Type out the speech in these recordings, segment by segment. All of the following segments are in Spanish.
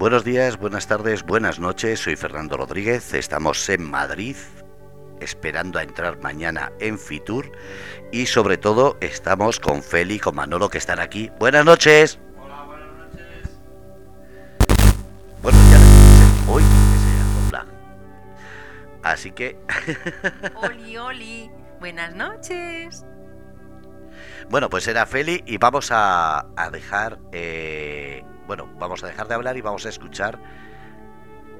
Buenos días, buenas tardes, buenas noches. Soy Fernando Rodríguez. Estamos en Madrid, esperando a entrar mañana en Fitur. Y sobre todo, estamos con Feli y con Manolo que están aquí. Buenas noches. Hola, buenas noches. Bueno, ya hoy se acopla. Así que. Oli, oli. Buenas noches. Bueno, pues era Feli y vamos a, a dejar. eh, bueno, vamos a dejar de hablar y vamos a escuchar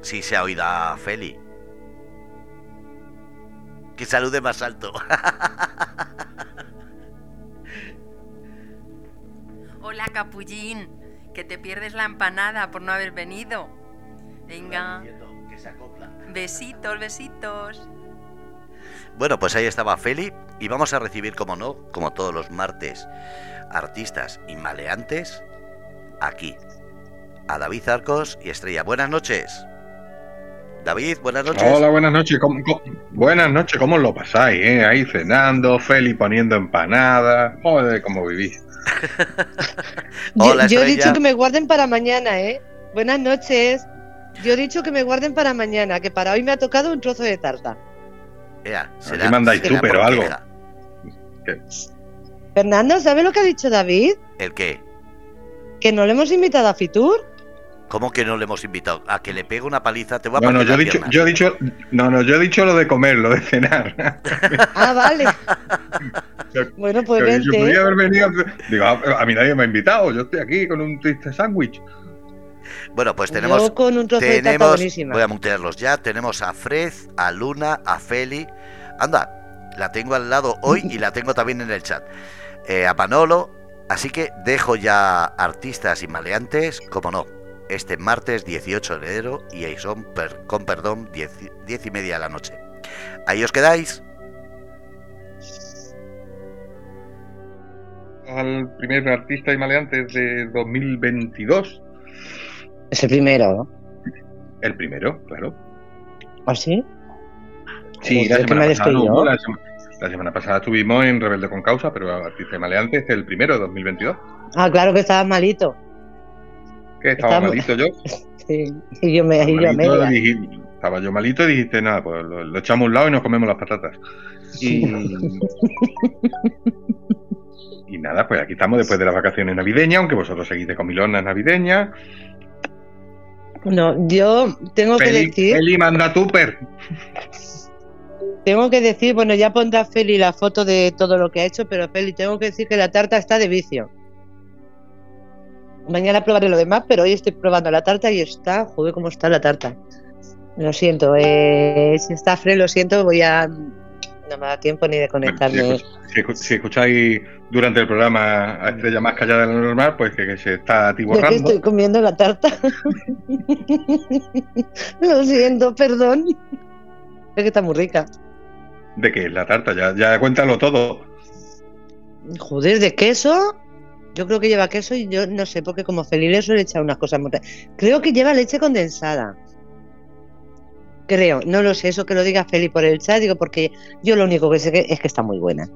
si se ha oído a Feli. Que salude más alto. Hola, capullín. Que te pierdes la empanada por no haber venido. Venga. Que se acopla. Besitos, besitos. Bueno, pues ahí estaba Feli y vamos a recibir, como no, como todos los martes, artistas y maleantes aquí. A David Arcos y Estrella. Buenas noches. David, buenas noches. Hola, buenas noches. ¿Cómo, cómo- buenas noches, ¿cómo lo pasáis? eh? Ahí cenando, Feli poniendo empanadas. Joder, cómo vivís. Yo, Hola, yo he dicho que me guarden para mañana, ¿eh? Buenas noches. Yo he dicho que me guarden para mañana, que para hoy me ha tocado un trozo de tarta. Ea, Aquí mandáis será tú, pero algo. Fernando, ¿sabe lo que ha dicho David? ¿El qué? Que no le hemos invitado a Fitur. ¿Cómo que no le hemos invitado? A que le pegue una paliza, te voy a No, no, yo he dicho, yo he dicho, no, no, yo he dicho lo de comer, lo de cenar. Ah, vale. bueno, pues yo vente. podía haber venido. Digo, a, a mí nadie me ha invitado. Yo estoy aquí con un triste sándwich. Bueno, pues tenemos Yo con un tenemos, voy a mutearlos ya, tenemos a Fred, a Luna, a Feli, anda, la tengo al lado hoy y la tengo también en el chat, Eh, a Manolo, así que dejo ya artistas y maleantes, como no, este martes 18 de enero y ahí son, per- con perdón, 10, y- 10 y media de la noche. Ahí os quedáis. Al primer artista y maleante de 2022. Es el primero, ¿no? El primero, claro. ¿Ah, sí? Sí, Joder, que me pasada, no, la, sema- la semana pasada estuvimos en Rebelde con Causa, pero Artista y Maleante es el primero de 2022. Ah, claro que estaba malito. Que estaba Estamos- malito yo. Sí. Y yo me y yo Malito, estaba yo malito y dijiste, nada, pues lo, lo echamos a un lado y nos comemos las patatas. Y, y nada, pues aquí estamos después de las vacaciones navideñas, aunque vosotros seguís de comilonas navideñas. No, yo tengo que decir, Feli manda tupper. tengo que decir, bueno, ya pondrá Feli la foto de todo lo que ha hecho, pero Feli, tengo que decir que la tarta está de vicio. Mañana probaré lo demás, pero hoy estoy probando la tarta y está, joder, cómo está la tarta. Lo siento, eh, si está Fred, lo siento, voy a. No me da tiempo ni de Bueno, si, conectarme. escuch- si escu- si escucháis durante el programa a Estrella más callada de lo normal, pues que, que se está ¿De qué atiborrando. estoy comiendo la tarta? lo siento, perdón. Es que está muy rica. De es la tarta, ya, ya cuéntalo todo. Joder, de queso. Yo creo que lleva queso y yo no sé, porque como Feliz le suele echar unas cosas muy. Creo que lleva leche condensada. Creo, no lo sé, eso que lo diga Feli por el chat, digo, porque yo lo único que sé que es que está muy buena.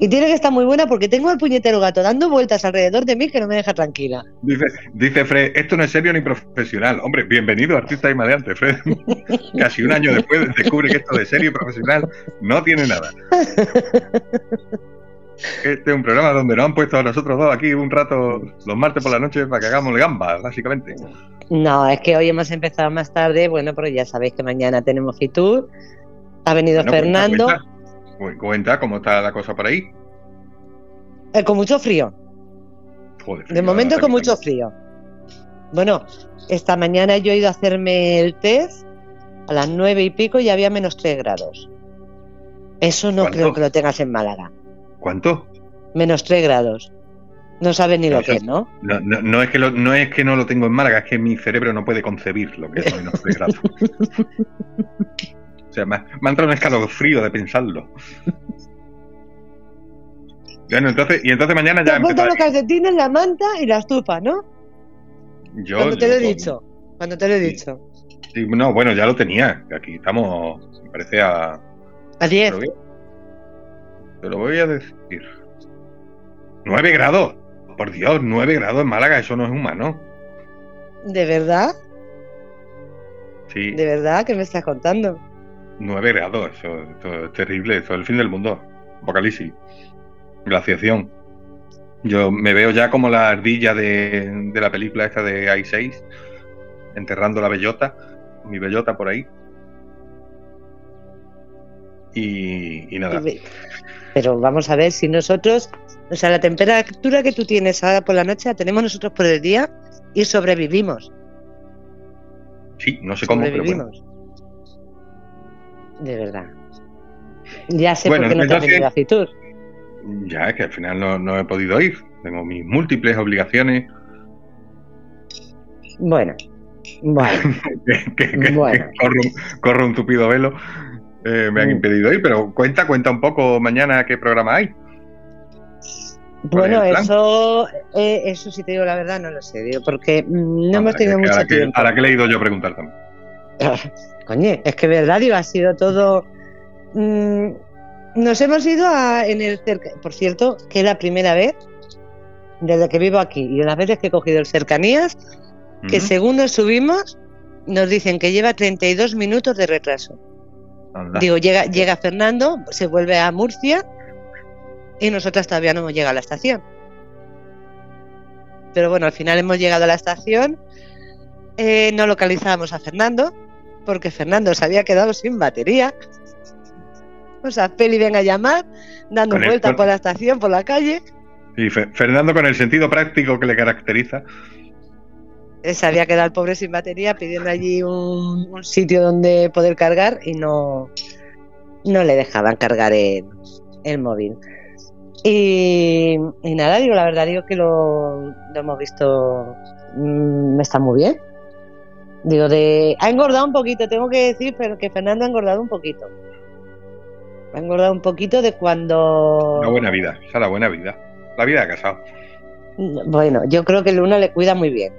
Y tiene que estar muy buena porque tengo al puñetero gato dando vueltas alrededor de mí que no me deja tranquila. Dice, dice Fred, esto no es serio ni profesional. Hombre, bienvenido artista y maleante, Fred. Casi un año después descubre que esto de serio y profesional no tiene nada. Este es un programa donde nos han puesto a nosotros dos aquí un rato los martes por la noche para que hagamos gambas, básicamente. No, es que hoy hemos empezado más tarde, bueno, pero ya sabéis que mañana tenemos Fitur. Ha venido Bueno, cuenta, Fernando, Cuenta, Cu- cuenta cómo está la cosa por ahí. eh, con mucho frío. Joder, De momento con mucho frío. Bueno, esta mañana yo he ido a hacerme el test a las nueve y pico y había menos tres grados. Eso no ¿Cuánto? creo que lo tengas en Málaga. ¿Cuánto? Menos tres grados. No sabes ni No, lo que es, ¿no? No, no, no es que lo- no es que no lo tengo en Málaga, es que mi cerebro no puede concebir lo que es menos 3 grados. O sea, me, ha- me ha entrado un escalofrío de pensarlo. Bueno, entonces, y entonces mañana Te ya empezaré. los calcetines, la manta y la estufa, ¿no? Yo, Cuando te lo he dicho. Cuando te lo he dicho. sí, no, bueno, ya lo tenía. Aquí estamos, me parece a. A 10. Te lo voy a- decir. 9 grados. Por Dios, 9 grados en Málaga, eso no es humano. ¿De verdad? Sí, ¿De verdad? ¿Qué me estás contando? 9 grados, eso, eso es terrible, eso es el fin del mundo. Apocalipsis. Glaciación. Yo me veo ya como la ardilla de, de la película esta de I6, enterrando la bellota, mi bellota por ahí. Y, y nada. Pero vamos a ver si nosotros, o sea, la temperatura que tú tienes ahora por la noche la tenemos nosotros por el día y sobrevivimos. Sí, no sé cómo, pero bueno. sobrevivimos. De verdad. Ya sé Bueno, por qué no te has entonces- venido a Fitur. Ya es que al final no, no he podido ir. Tengo mis múltiples obligaciones Bueno, bueno, que, que- que- Bueno. que corro, un- corro un tupido velo. Eh, me han Mm. impedido ir, pero cuenta, cuenta un poco mañana qué programa hay. bueno, eso, eh, eso sí te digo la verdad, no lo sé, digo, porque mm, no hemos Ahora tenido que- mucho ahora que, tiempo. ahora que he leído yo preguntar también. Coño, es que verdad, digo, ha sido todo. mm, nos hemos ido a, en el cerca. Por cierto, que es la primera vez desde que vivo aquí y las veces que he cogido el cercanías, que según nos subimos, nos dicen que lleva 32 minutos de retraso. Anda. Digo, llega, llega Fernando, se vuelve a Murcia y nosotras todavía no hemos llegado a la estación. Pero bueno, al final hemos llegado a la estación. eh, no localizábamos a Fernando porque Fernando se había quedado sin batería. O sea, Feli ven a llamar, dando vueltas por la estación, por la calle. Y Fe- Fernando, con el sentido práctico que le caracteriza, Se había quedado el pobre sin batería, pidiendo allí un, un sitio donde poder cargar y no, no le dejaban cargar el, el móvil. Y, y nada, digo, la verdad, digo que lo, lo hemos visto, mm, está muy bien. Digo, de, ha engordado un poquito, tengo que decir pero que Fernando ha engordado un poquito. Ha engordado un poquito de cuando... una buena vida, esa es la buena vida. La vida de casado. Bueno, yo creo que Luna le cuida muy bien.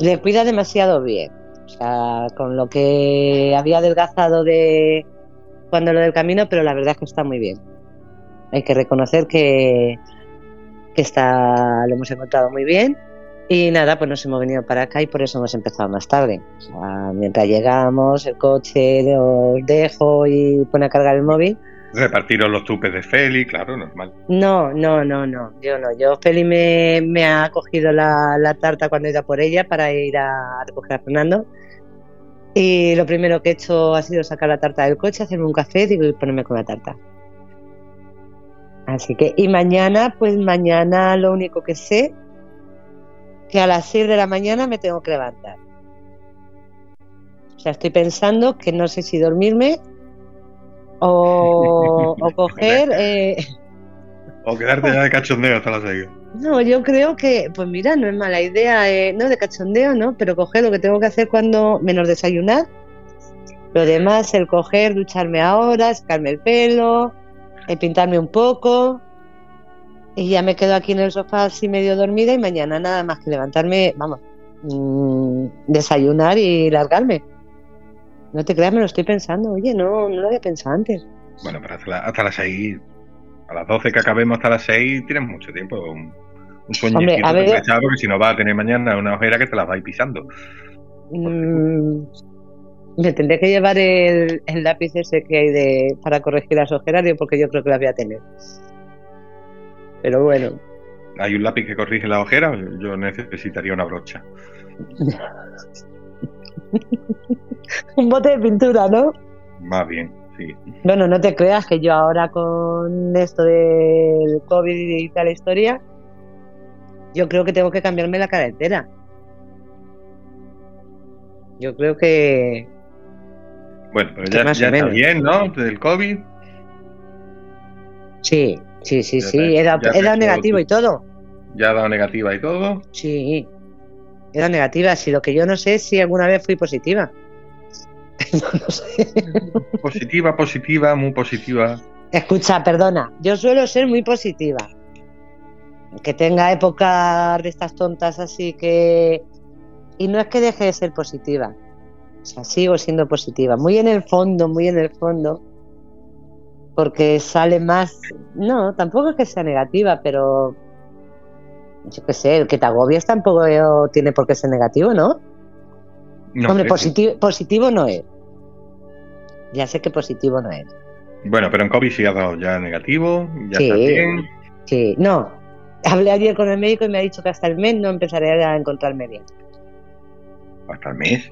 Le cuida demasiado bien. O sea, con lo que había adelgazado de cuando lo del camino, pero la verdad es que está muy bien. Hay que reconocer que, que está, lo hemos encontrado muy bien. Y nada, pues nos hemos venido para acá y por eso hemos empezado más tarde. Mientras llegamos, el coche lo dejo y pone a cargar el móvil. Repartiros los tupes de Feli, claro, normal. No, no, no, no, yo no. Yo, Feli me, ha cogido la, tarta cuando he ido por ella para ir a recoger a Fernando. Y lo primero que he hecho ha sido sacar la tarta del coche, hacerme un café digo, y ponerme con la tarta. Así que, y mañana, pues mañana lo único que sé, que a las 6 de la mañana me tengo que levantar. O sea, estoy pensando que no sé si dormirme o, o coger... eh, O quedarte ya de cachondeo hasta las seis. No, yo creo que, pues mira, no es mala idea, eh, no de cachondeo, ¿no? Pero coger lo que tengo que hacer cuando menos desayunar. Lo demás, el coger, ducharme ahora, sacarme el pelo, el pintarme un poco. Y ya me quedo aquí en el sofá así medio dormida y mañana nada más que levantarme, vamos, mm, desayunar y largarme. No te creas, me lo estoy pensando. Oye, no, no lo había pensado antes. Bueno, pero hasta, la- hasta las 6, a las 12 que acabemos hasta las 6, tienes mucho tiempo. Un, un sueño Hombre, a ver- porque si no vas a tener mañana una ojera que te la vais pisando. Mm, me tendré que llevar el, el lápiz ese que hay de, para corregir las ojeras, porque yo creo que las voy a tener. Pero bueno, Hay un lápiz que corrige la ojera, yo necesitaría una brocha. un bote de pintura, ¿no? Más bien, sí. Bueno, no te creas que yo ahora con esto del COVID y tal historia, yo creo que tengo que cambiarme la cara entera. Yo creo que Bueno, pero ya, ya está bien, ¿no? Del COVID. sí, sí, sí, Ya sí, te- he dado, he dado he negativo y todo. Ya ha dado negativa y todo. Sí, era negativa. Si lo que yo no sé es si alguna vez fui positiva. no sé. Positiva, positiva, muy positiva. Escucha, perdona, yo suelo ser muy positiva. Que tenga épocas de estas tontas así que... Y no es que deje de ser positiva. O sea, sigo siendo positiva. Muy en el fondo, muy en el fondo. Porque sale más... No, tampoco es que sea negativa, pero... Yo qué sé, el que te agobies tampoco tiene por qué ser negativo, ¿no? No Hombre, positivo, positivo no es. Ya sé que positivo no es. sí. Bueno, pero en COVID sí ha dado ya negativo, ya Sí. está bien. Sí, no. Hablé ayer con el médico y me ha dicho que hasta el mes no empezaré a encontrarme bien. Hasta el mes.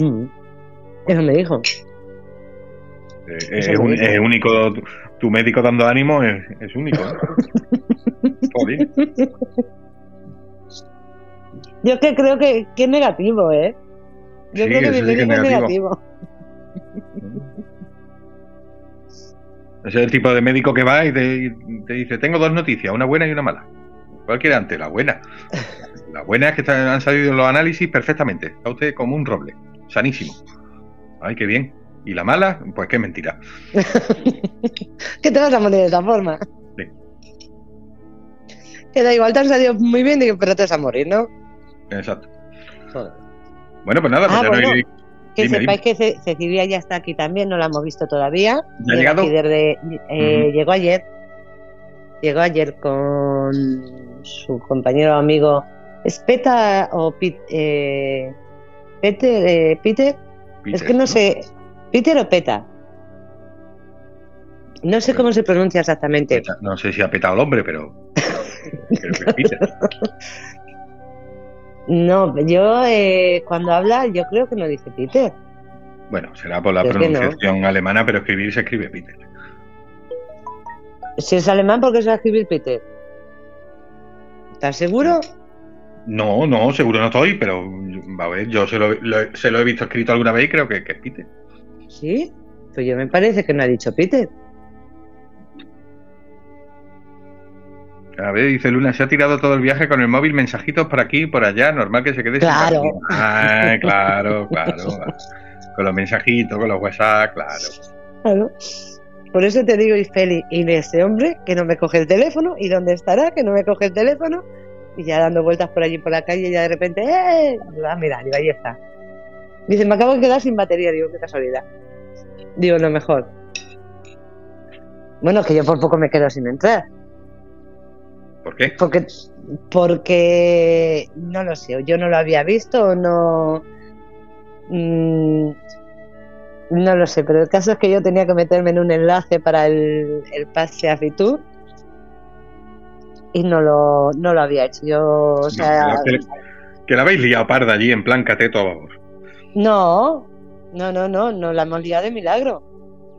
Mm. Eso me dijo. Eh, Eso es, lo un- dijo. es único, tu, tu médico dando ánimo es, es único. Joder. Yo que creo que, que es negativo, ¿eh? Yo Sí, creo que que es médico es negativo. negativo. Ese es el tipo de médico que va y te, y te dice, tengo dos noticias, una buena y una mala. ¿Cuál quiere antes? La buena. La buena es que están- han salido los análisis perfectamente. Está usted como un roble, sanísimo. Ay, qué bien. ¿Y la mala? Pues qué mentira. que te vas a morir de esta forma. Sí. Que da igual, te han salido muy bien, pero te vas a morir, ¿no? Exacto. Joder. Bueno, pues nada, pues Ah, ya bueno. no hay... Que Dime, sepáis que Ce- Cecilia ya está aquí también, no la hemos visto todavía. ¿Ya ha Llega llegado? eh. Llegó ayer. Llegó ayer con su compañero amigo. ¿Es Peta o Pit- eh, Peter? eh, Peter? Peter, es que no sé. ¿Peter o Peta? No sé cómo se pronuncia exactamente. Peta- No sé si ha petado el hombre, pero... Que es Peter. No, yo eh, cuando habla, yo creo que no dice Peter. Bueno, será por la Creo que no. pronunciación alemana, pero escribir se escribe Peter. Si es alemán, ¿por qué se va a escribir Peter? ¿Estás seguro? No, no, seguro no estoy, pero a ver, yo se lo, lo- se lo he visto escrito alguna vez y creo que, que es Peter. Sí. Pues yo me parece que no ha dicho Peter. A ver, dice Luna, se ha tirado todo el viaje con el móvil, mensajitos por aquí y por allá, normal que se quede sin Claro. Ah, claro, claro. Con los mensajitos, con los WhatsApp, claro. Claro. Por eso te digo, Isfeli, y de ese hombre que no me coge el teléfono, y dónde estará, que no me coge el teléfono, y ya dando vueltas por allí por la calle, y ya de repente, ¡eh! Ah, mira, digo, ahí está. Dice, me acabo de quedar sin batería, digo, qué casualidad. Digo, lo mejor. Bueno, que yo por poco me quedo sin entrar. ¿Por qué? Porque, porque no lo sé, yo no lo había visto o no. mm, no lo sé, pero el caso es que yo tenía que meterme en un enlace para el, el pase a Fitur y no lo, no lo había hecho. Yo, o sea, No, que, que la habéis liado parda allí en plan cateto a vamos. no, no, no, no, no la hemos liado de milagro.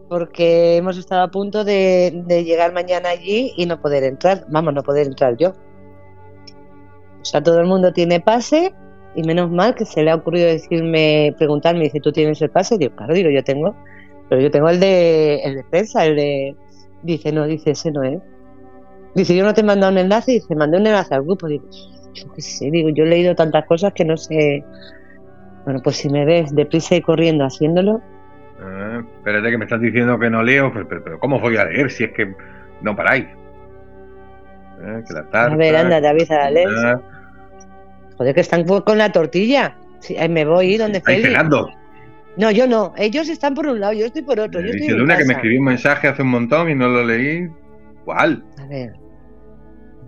Porque hemos estado a punto de, de llegar mañana allí y no poder entrar. Vamos, no poder entrar yo. O sea, todo el mundo tiene pase y menos mal que se le ha ocurrido decirme, preguntarme, dice, ¿tú tienes el pase? Digo, claro, digo, yo tengo. Pero yo tengo el de, el de prensa, el de... Dice, no, dice, ese no es. Dice, yo no te he mandado un enlace, dice, mandé un enlace al grupo. Digo, yo qué sé, digo, yo he leído tantas cosas que no sé... Bueno, pues si me ves deprisa y corriendo haciéndolo, Ah, espérate que me estás diciendo que no leo, pero, pero, pero ¿cómo voy a leer si es que no paráis? Eh, que la tarta, A ver, anda, te avisa la ley. ah, joder, que están con la tortilla. Sí, me voy, donde Feli. cenando. No, yo no. Ellos están por un lado, yo estoy por otro. Yo Eh, estoy Dice Luna que me casa. escribió un mensaje hace un montón y no lo leí. ¿Cuál? A ver.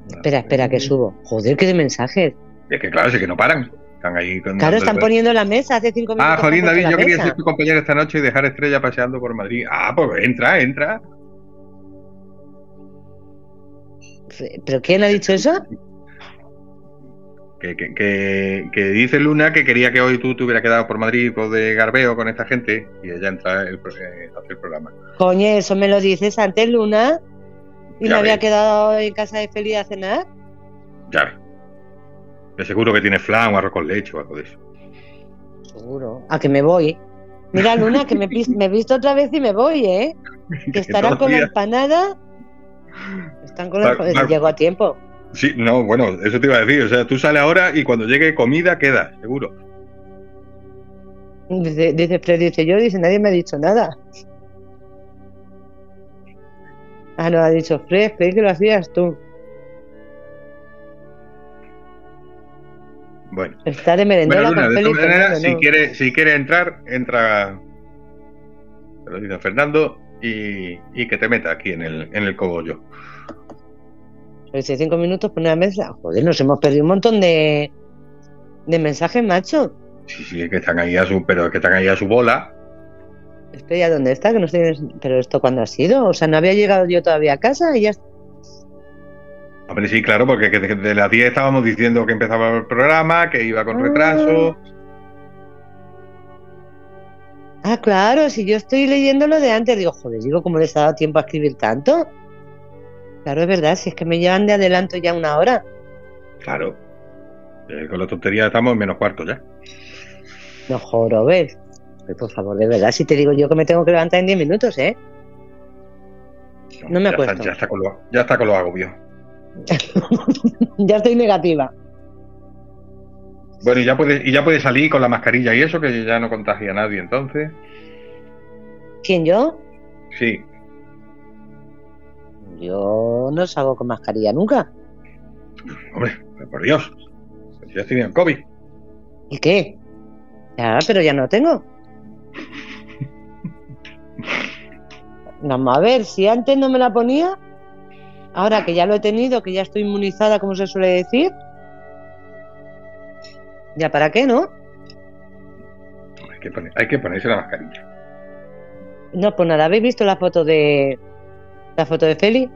Espera, espera, que subo. Joder, qué de mensajes. Es que claro, sí que no paran. Están ahí con Claro, están poniendo la mesa hace cinco minutos. Ah, jolín, David, yo quería mesa. ser tu compañero esta noche y dejar Estrella paseando por Madrid. Ah, pues entra, entra. ¿Pero quién ha dicho eso? Que, que, que, que dice Luna que quería que hoy tú te hubieras quedado por Madrid pues, de garbeo con esta gente y ella entra el, pro- eh, hace el programa. Coño, eso me lo dices antes, Luna. Y Ya me había quedado en casa de Feli a cenar. Ya ves. Seguro que tiene flan o arroz con leche o algo de eso. Seguro. A que me voy. Mira, Luna, que me, he visto otra vez y me voy, ¿eh? Que estarán todos con la empanada. Están con la empanada. Llego a tiempo. Sí, no, bueno, eso te iba a decir. O sea, tú sales ahora y cuando llegue comida queda, seguro. Dice, dice Fred, dice yo, dice, nadie me ha dicho nada. Ah, no, ha dicho Fred, Fred que lo hacías tú. Bueno. Está de merendera Bueno, Luna, con de todas maneras, si quiere, si quiere entrar, entra. Te lo dice Fernando y, y que te meta aquí en el, en el cogollo. Dice cinco minutos pone la mesa. Joder, nos hemos perdido un montón de, de mensajes, macho. Sí, sí, que están ahí a su, pero que están ahí a su bola. Estoy a dónde está, que no estoy. Pero esto cuándo ha sido? O sea, no había llegado yo todavía a casa y ya. Hombre, sí, claro, porque que de, de las 10 estábamos diciendo que empezaba el programa, que iba con Ah. retraso. Ah, claro, si yo estoy leyendo lo de antes, digo, joder, digo, ¿cómo les ha dado tiempo a escribir tanto? Claro, es verdad, si es que me llevan de adelanto ya una hora. Claro. Eh, con la tontería estamos en menos cuarto ya. No jorobes. Ay, por favor, de verdad, si te digo yo que me tengo que levantar en 10 minutos, ¿eh? No me acuerdo. Ya, está con lo, ya está con los agobios. ya estoy negativa. Bueno, y ya puede, y ya puede salir con la mascarilla y eso, que ya no contagia a nadie entonces. ¿Quién yo? Sí. Yo no salgo con mascarilla nunca. Hombre, por Dios. Si ya tenían COVID. ¿Y qué? Ya, pero ya no tengo. Vamos a ver, si antes no me la ponía, ahora que ya lo he tenido, que ya estoy inmunizada, como se suele decir, ¿ya para qué, no? Hay que, poner- hay que ponerse la mascarilla. No, pues nada, ¿habéis visto la foto de la foto de Feli?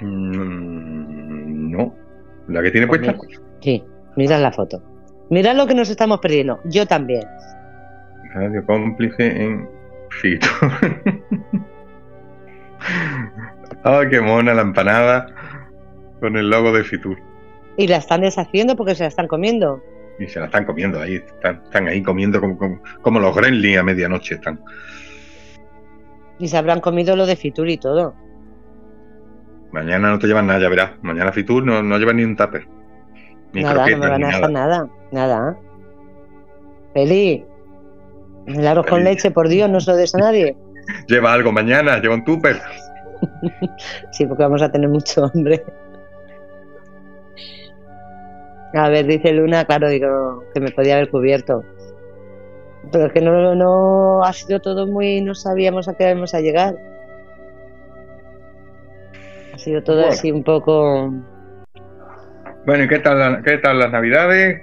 Mm, no. ¿La que tiene Pues puesta? mira. Sí, mirad la foto. Mirad lo que nos estamos perdiendo. Yo también. Radio cómplice en Fito. Ay, qué mona la empanada con el logo de Fitur. Y la están deshaciendo porque se la están comiendo. Y se la están comiendo ahí. Están, están ahí comiendo como, como, como los gremlins a medianoche. Están. Y se habrán comido lo de Fitur y todo. Mañana no te llevan nada, ya verás. Mañana Fitur no, no llevan ni un tupper. Ni nada, no me van a dejar nada. Nada. Feli, el arroz con leche, por Dios, no se lo des a nadie. Lleva algo mañana, lleva un tupper. Sí, porque vamos a tener mucho hambre. A ver, dice Luna, claro, digo que me podía haber cubierto. Pero es que no, no ha sido todo muy, no sabíamos a qué íbamos a llegar. Ha sido todo Bueno. así un poco Bueno, ¿y qué tal, la- qué tal las navidades?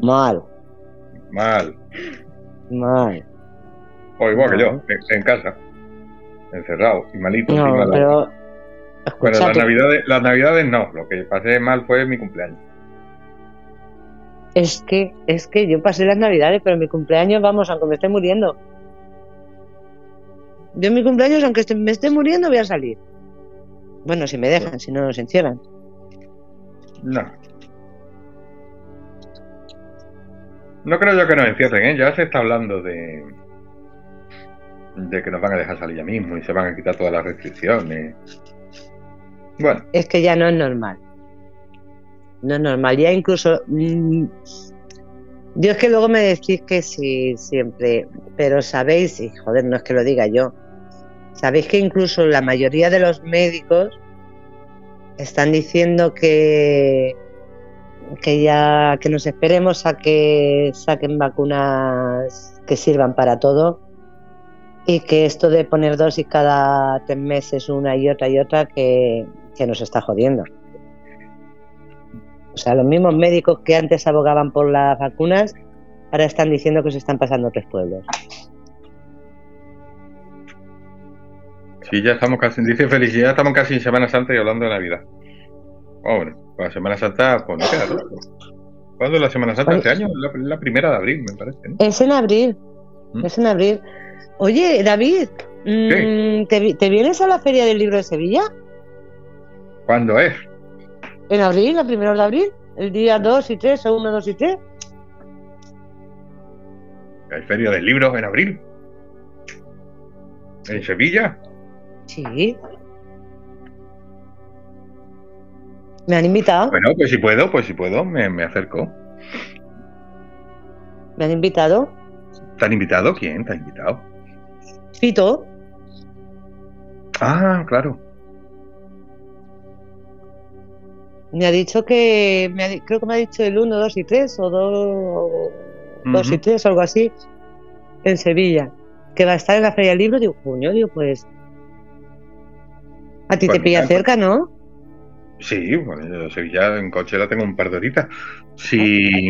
mal, Mal. mal. O igual que yo, en casa. Encerrado y malito. encima No, la- pero Bueno, las navidades, las navidades no. Lo que pasé mal fue mi cumpleaños. es que, es que yo pasé las navidades, pero mi cumpleaños, vamos, aunque me esté muriendo. Yo en mi cumpleaños, aunque me esté muriendo, voy a salir. Bueno, si me dejan, si no nos encierran. No. No creo yo que nos encierren, ¿eh? Ya se está hablando de de que nos van a dejar salir ya mismo y se van a quitar todas las restricciones. Bueno, Es que ya no es normal. No es normal. Ya incluso. mm, yo es que luego me decís que sí, siempre. Pero sabéis, y joder, no es que lo diga yo. Sabéis que incluso la mayoría de los médicos están diciendo que que ya que nos esperemos a que saquen vacunas que sirvan para todo y que esto de poner dosis cada tres meses una y otra y otra que, que nos está jodiendo. O sea, los mismos médicos que antes abogaban por las vacunas ahora están diciendo que se están pasando tres pueblos. sí, ya estamos casi, dice Felicidad, estamos casi en Semana Santa y hablando de Navidad. Oh, bueno, la Semana Santa, pues no queda. ¿Cuándo es la Semana Santa? Este año, la, la primera de abril, me parece. ¿no? Es en abril, ¿Mm? es en abril. Oye, David, mm, ¿te, vi- ¿te vienes a la Feria del Libro de Sevilla? ¿Cuándo es? En abril, a primeros de abril, el día 2 y 3 o 1, 2 y 3. Hay feria del libro en abril. ¿En Sevilla? Sí. Me han invitado, Bueno, pues si puedo, pues si puedo, me, me acerco. me han invitado. ¿Te han invitado? ¿Quién te ha invitado? Fito, Ah, claro. me ha dicho que, me ha creo que me ha dicho el 1, 2 y 3 o 2, 2 y Ujú. 3 o algo así, en Sevilla, que va a estar en la Feria del Libro. Digo, coño, digo, pues. A ti Pues te pilla cerca, ¿no? Sí, bueno, yo Sevilla en coche la tengo un par de horitas. Sí,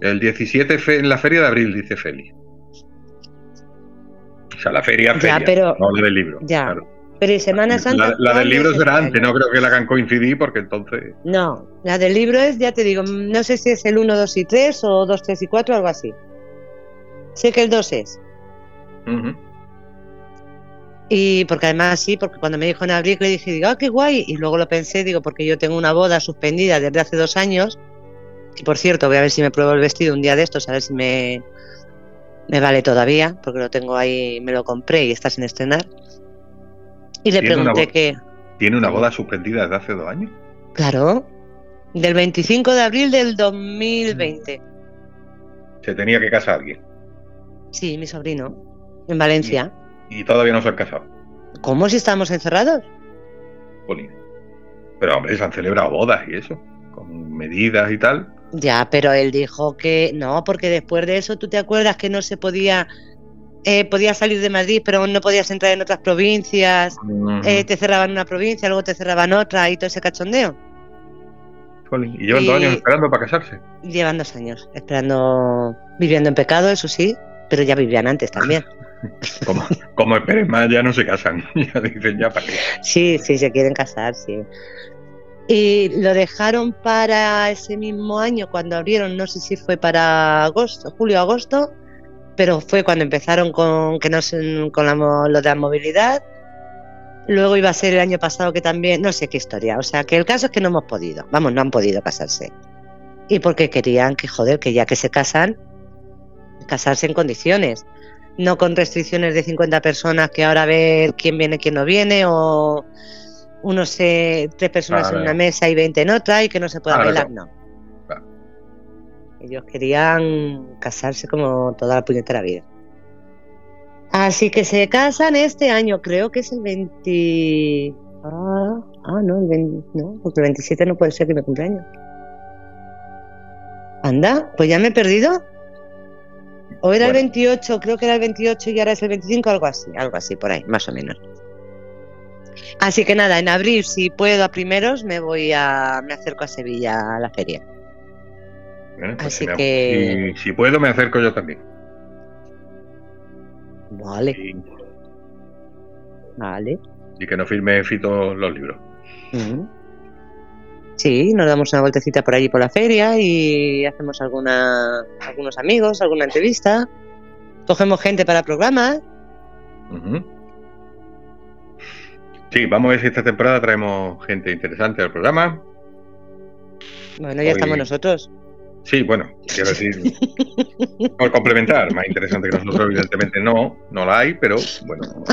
El 17 fe- en la feria de abril, dice Feli. Sea, la feria, Ya, feria, pero- no la del libro. ya. claro. Pero ¿y Semana Santa? La, la del ¿cuándo libro es será antes, no creo que la hagan coincidir porque entonces. No, la del libro es, ya te digo, no sé si es el 1, 2 y 3 o 2, 3 y 4, algo así. Sé que el 2 es. Ujú. Y porque además sí, porque cuando me dijo en abril le dije, digo, ah, qué guay. Y luego lo pensé, digo, porque yo tengo una boda suspendida desde hace dos años. Y por cierto, voy a ver si me pruebo el vestido un día de estos, a ver si me, me vale todavía, porque lo tengo ahí, me lo compré y está sin estrenar. Y le pregunté que, Tiene una boda suspendida desde hace dos años. claro, del 25 de abril del 2020. Se tenía que casar alguien. Sí, mi sobrino, en Valencia. Y todavía no se han casado. ¿Cómo si estamos encerrados? Jolín. Pero hombre, se han celebrado bodas y eso. Con medidas y tal. Ya, pero él dijo que no, porque después de eso tú te acuerdas que no se podía, eh, podías salir de Madrid, pero no podías entrar en otras provincias, Ujú. eh, te cerraban una provincia, luego te cerraban otra y todo ese cachondeo. Y llevan dos años esperando para casarse. Llevan dos años esperando, viviendo en pecado, eso sí, pero ya vivían antes también. Como, como esperen más, ya no se casan. ya dicen, ya para qué. Sí, sí, se quieren casar, sí. Y lo dejaron para ese mismo año cuando abrieron, no sé si fue para agosto, julio, agosto, pero fue cuando empezaron con que no con la, lo de la movilidad. Luego iba a ser el año pasado que también, no sé qué historia. O sea, que el caso es que no hemos podido, vamos, no han podido casarse. Y porque querían que, joder, que ya que se casan, casarse en condiciones. No con restricciones de 50 personas que ahora a ver quién viene, quién no viene, o unos se, tres personas en una mesa y 20 en otra y que no se pueda Claro. bailar, no. Ellos querían casarse como toda la puñetera vida. Así que se casan este año, creo que es el 20... Ah, ah, no, el 20 no, porque el 27 no puede ser que mi cumpleaños. Anda, pues ya me he perdido. O era el Bueno. 28, creo que era el 28 y ahora es el 25, algo así, algo así, por ahí, más o menos. Así que nada, en abril, si puedo a primeros, me voy a, me acerco a Sevilla a la feria. Bueno, pues Así si me- que- si, si puedo, me acerco yo también. Vale, Y, vale. y que no firme Fito los libros. Sí, nos damos una vueltecita por allí por la feria y hacemos alguna, algunos amigos, alguna entrevista. Cogemos gente para programas. Ujú. Sí, vamos a ver si esta temporada traemos gente interesante al programa. Bueno, ya Hoy- estamos nosotros. Sí, bueno, quiero decir, por complementar, más interesante que nosotros, evidentemente no, no la hay, pero bueno,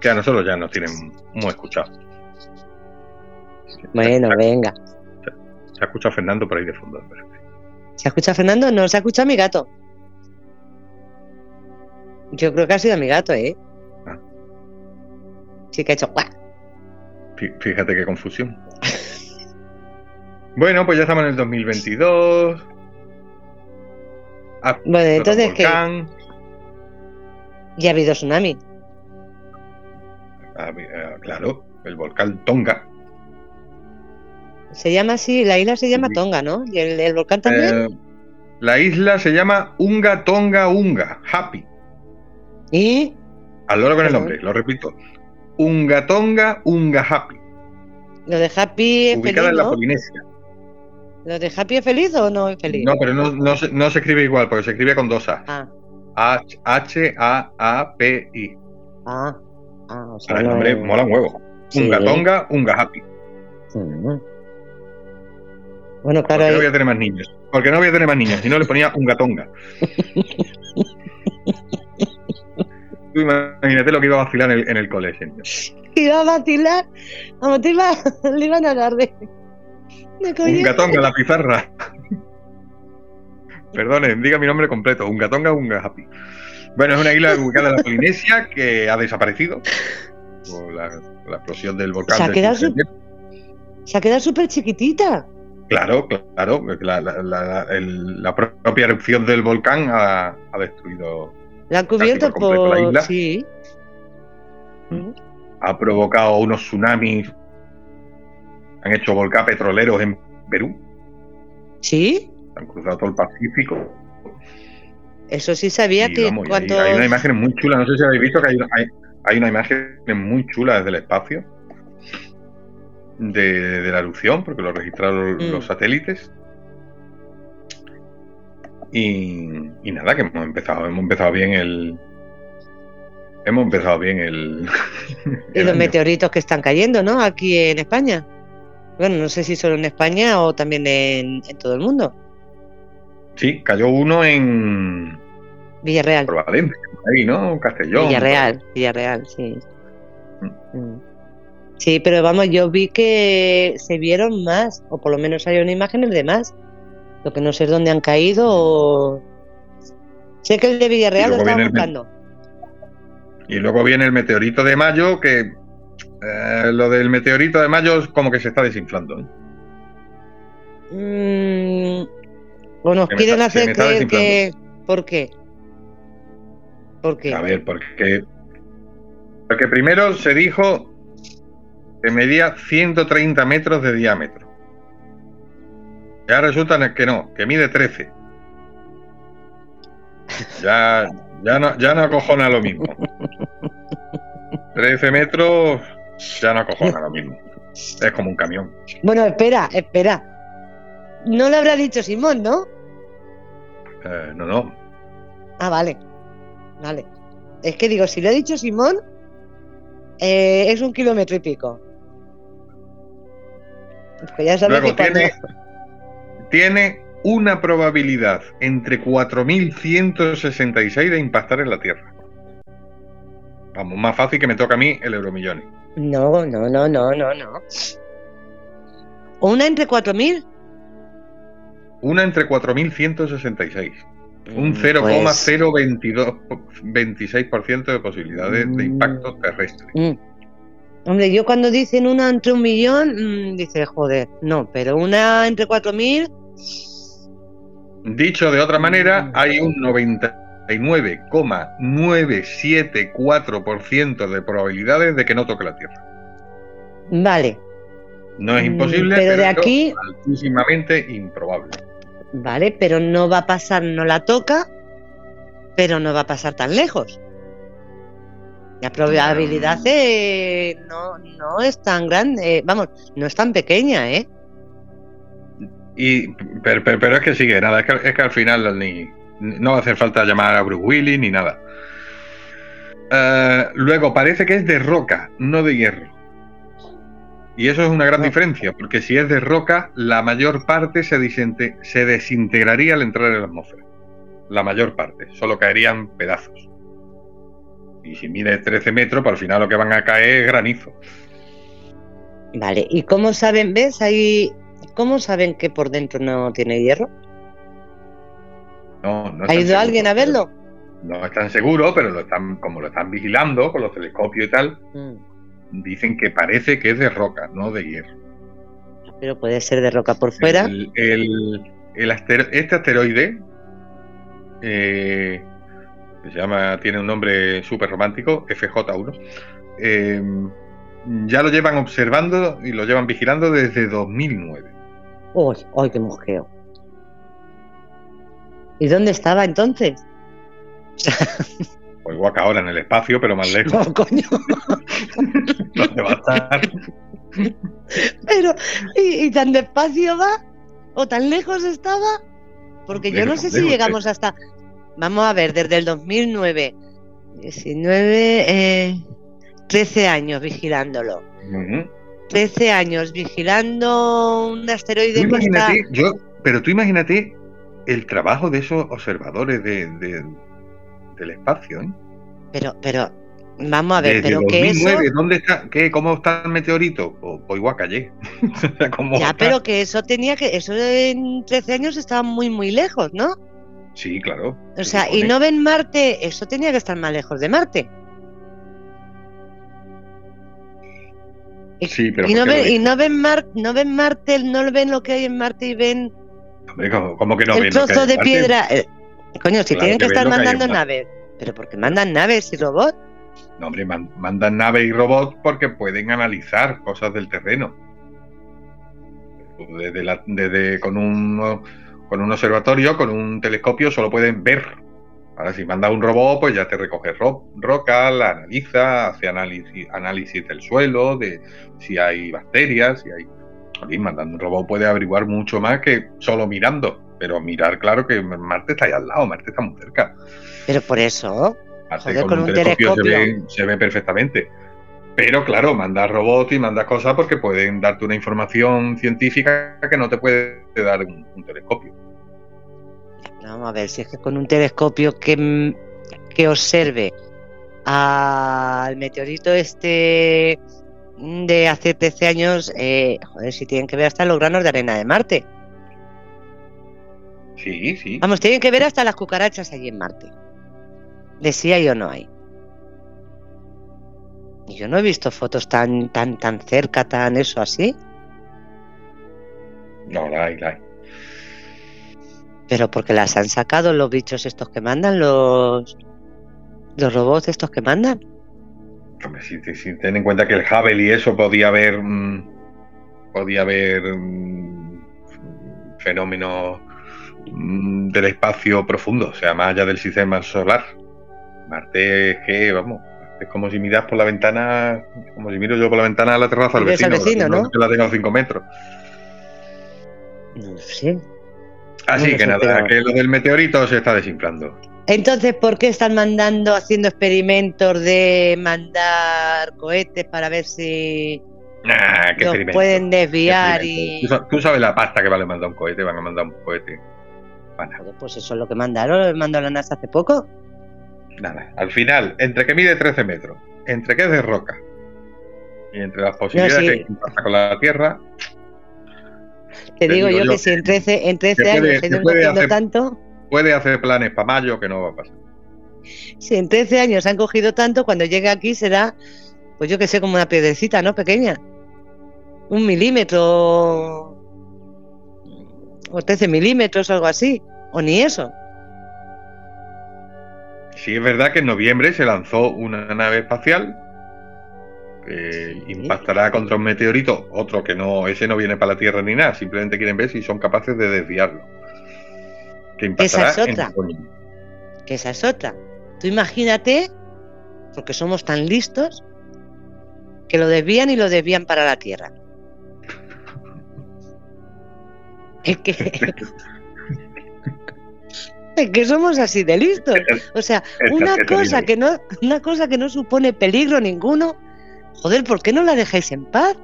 que a nosotros ya nos tienen muy escuchados. Bueno, se, venga. se ha escuchado Fernando por ahí de fondo. ¿Se escucha Fernando? No, se ha escuchado mi gato. Yo creo que ha sido mi gato, ¿eh? Sí que ha hecho guau. Fíjate qué confusión. Bueno, pues ya estamos en el 2022. Ha Bueno, entonces, volcán. Ya ha habido tsunami. Ah, eh, claro, el volcán Tonga. Se llama así, la isla se llama. Tonga, ¿no? ¿Y el, el volcán también? Eh, la isla se llama Unga Tonga Unga, Happy. ¿Y? Al loro con el nombre, lo repito. Unga Tonga Unga Happy. ¿Lo de Happy es ubicada feliz, en la no? Polinesia. ¿Lo de Happy es feliz o no es feliz? No, pero no, no se, no se escribe igual, porque se escribe con dos A. Ah, H-A-A-P-I. ah, ah, o sea, Ahora el no- nombre mola un huevo. Sí. Unga Tonga Unga Happy. Bueno, ¿Por claro, qué no voy a tener más niños? Porque no voy a tener más niños, si no le ponía Unga Tonga. Tú imagínate lo que iba a vacilar en el, en el cole ese niño. iba a vacilar, vamos, te iba, le iban a dar de, de coño. Unga Tonga, la pizarra. Perdone, diga mi nombre completo. Unga Tonga Unga Happy. Bueno, es una isla ubicada en la Polinesia que ha desaparecido por la, la explosión del volcán. Se ha quedado su- Kirchner. Se ha quedado súper chiquitita. Claro, claro. La, la- la- el- la propia erupción del volcán ha, ha destruido, La han cubierto por la isla. Sí. Ha provocado unos tsunamis, han hecho volcán petroleros en Perú. ¿Sí? Han cruzado todo el Pacífico. Eso sí sabía Y que vamos, y hay- cuando... hay, una imagen muy chula, no sé si habéis visto que hay, hay, hay una imagen muy chula desde el espacio de, de la erupción, porque lo registraron Mm. los satélites. Y, y nada, que hemos empezado, hemos empezado bien el. Hemos empezado bien el. Y los año. meteoritos que están cayendo, ¿no? Aquí en España. Bueno, no sé si solo en España o también en, en todo el mundo. Sí, cayó uno en. Villarreal. por Valencia, ahí, ¿no? Castellón. Villarreal, Villarreal, sí. Mm. Sí, pero vamos, yo vi que se vieron más, o por lo menos hay una imágenes de más. Lo que no sé es dónde han caído o... Sé que el de Villarreal lo estaba buscando. Y luego viene el meteorito de mayo, que eh, lo del meteorito de mayo es como que se está desinflando. ¿eh? Mm, o nos Se quieren está- hacer creer que... ¿Por qué? ¿Por qué? A ver, porque, porque primero se dijo que medía 130 metros de diámetro. Ya resulta que no, que mide 13. Ya, ya, no, ya no acojona lo mismo. 13 metros ya no acojona lo mismo. Es como un camión. Bueno, espera, espera. No lo habrá dicho Simón, ¿no? Eh, no, no. Ah, vale. Vale. Es que digo, si lo ha dicho Simón, eh, es un kilómetro y pico. Pues ya sabes Luego que cuando... tiene, tiene una probabilidad entre 4.166 de impactar en la Tierra. Vamos, más fácil que me toca a mí el euromillones. No, no, no, no, no, no. ¿Una entre 4.000? Una entre 4.166. Un Mm, pues, 0,022 26% de posibilidades de Mm. impacto terrestre. mm. Hombre, yo cuando dicen una entre un millón, mm, dice, joder, no, pero una entre 4.000, Dicho de otra manera, Mm. hay un 99,974% de probabilidades de que no toque la Tierra. vale, No es Mm, imposible, pero pero, de aquí- altísimamente improbable. vale, pero no va a pasar, no la toca, pero no va a pasar tan lejos. La probabilidad eh, no, no es tan grande, vamos, no es tan pequeña, ¿eh? Y, pero, pero- pero es que sigue, nada, es que, es que al final ni, no va a hacer falta llamar a Bruce Willis ni nada. Eh, luego, parece que es de roca, no de hierro. Y eso es una gran diferencia, porque si es de roca, la mayor parte se, se desintegraría al entrar en la atmósfera. La mayor parte, solo caerían pedazos. Y si mide 13 metros, pues al final lo que van a caer es granizo. Vale, ¿y cómo saben, ves ahí, cómo saben que por dentro no tiene hierro? No, no ¿Ha ido alguien a verlo? No están seguros, pero lo están, como lo están vigilando con los telescopios y tal, Mm, dicen que parece que es de roca, no de hierro. Pero puede ser de roca por fuera. El, el- el astero- este asteroide, eh, se llama, tiene un nombre súper romántico, FJ1, eh, ya lo llevan observando y lo llevan vigilando desde 2009. ¡Uy, ay, qué mosqueo! ¿Y dónde estaba entonces? O igual que ahora en el espacio, pero más lejos. No, coño. ¿Dónde va a estar? Pero, ¿y, y tan despacio va? ¿O tan lejos estaba? Porque yo no sé si lejos, llegamos hasta. Vamos a ver, desde el 2009, 19, eh, 13 años vigilándolo. Ujú. 13 años vigilando un asteroide que está. yo, pero tú imagínate el trabajo de esos observadores de, de- del espacio. ¿eh? Pero, pero, vamos a ver, Desde pero que eso. 2009, ¿dónde está? ¿Qué, ¿Cómo está el meteorito? Pues, igual callé. O sea, ¿cómo Ya, pero que eso tenía que. Eso en 13 años estaba muy, muy lejos, ¿no? Sí, claro. O se sea, y no ven Marte, eso tenía que estar más lejos de Marte. Sí, pero y no ¿por qué lo ven, y no ven Marte, no ven Marte, no ven lo que hay en Marte y ven Hombre, ¿cómo, cómo que no el ven trozo de piedra. Eh, coño, si Claro tienen que estar que mandando naves, pero porque mandan naves y robots. No, hombre, man- mandan naves y robots porque pueden analizar cosas del terreno. Desde, la- desde con un, con un observatorio, con un telescopio, solo pueden ver. Ahora, si manda un robot, pues ya te recoge ro roca, la analiza, hace análisis, análisis del suelo, de si hay bacterias, si hay. Mandando un robot puede averiguar mucho más que solo mirando. Pero mirar, claro que Marte está ahí al lado, Marte está muy cerca. Pero por eso. Marte Joder, con, con un un telescopio, Se, ve, se ve perfectamente. Pero claro, mandas robots y mandas cosas porque pueden darte una información científica que no te puede dar un, un telescopio. Vamos a ver, si es que con un telescopio que, mm, que observe al meteorito este de hace 13 años, eh, joder, si tienen que ver hasta los granos de arena de Marte. Sí, sí. Vamos, tienen que ver hasta las cucarachas allí en Marte. De si hay o no hay. Y yo no he visto fotos tan, tan, tan cerca, tan eso así. No, la hay, la hay. Pero porque las han sacado los bichos estos que mandan, los, los robots estos que mandan. Si, si- si ten en cuenta que el Hubble y eso podía haber mm, podía haber mm, fenómenos mm, del espacio profundo, o sea, más allá del sistema solar. Marte es que, vamos, es como si miras por la ventana, como si miro yo por la ventana a la terraza al vecino, que ¿no? que la tengo a 5 metros. No sé. Así No lo que nada, que lo del meteorito se está desinflando. Entonces, ¿por qué están mandando, haciendo experimentos de mandar cohetes para ver si Nah, qué pueden desviar y... Tú, sa- tú sabes la pasta que vale mandar un cohete, van a mandar un cohete. Pues eso es lo que mandaron, lo mandó la NASA hace poco. Nada, al final, entre que mide 13 metros, entre que es de roca y entre las posibilidades sí. que impacta con la Tierra, Te Te digo digo yo que si en 13, en 13 que puede- años se puede cogiendo hacer- tanto, puede hacer planes para mayo que no va a pasar. si en 13 años han cogido tanto, cuando llegue aquí será, pues yo que sé, como una piedrecita, ¿no? Pequeña. Un milímetro. O 13 milímetros o algo así. O ni eso. Sí, es verdad que en noviembre se lanzó una nave espacial que impactará contra un meteorito, otro que no, ese no viene para la Tierra ni nada, simplemente quieren ver si son capaces de desviarlo. Que impactará Esa es otra. Que esa es otra. Tú imagínate, porque somos tan listos, que lo desvían y lo desvían para la Tierra. Es que. Es que somos así de listos. O sea, una cosa que no, una cosa que no supone peligro ninguno. Joder, ¿por qué no la dejáis en paz?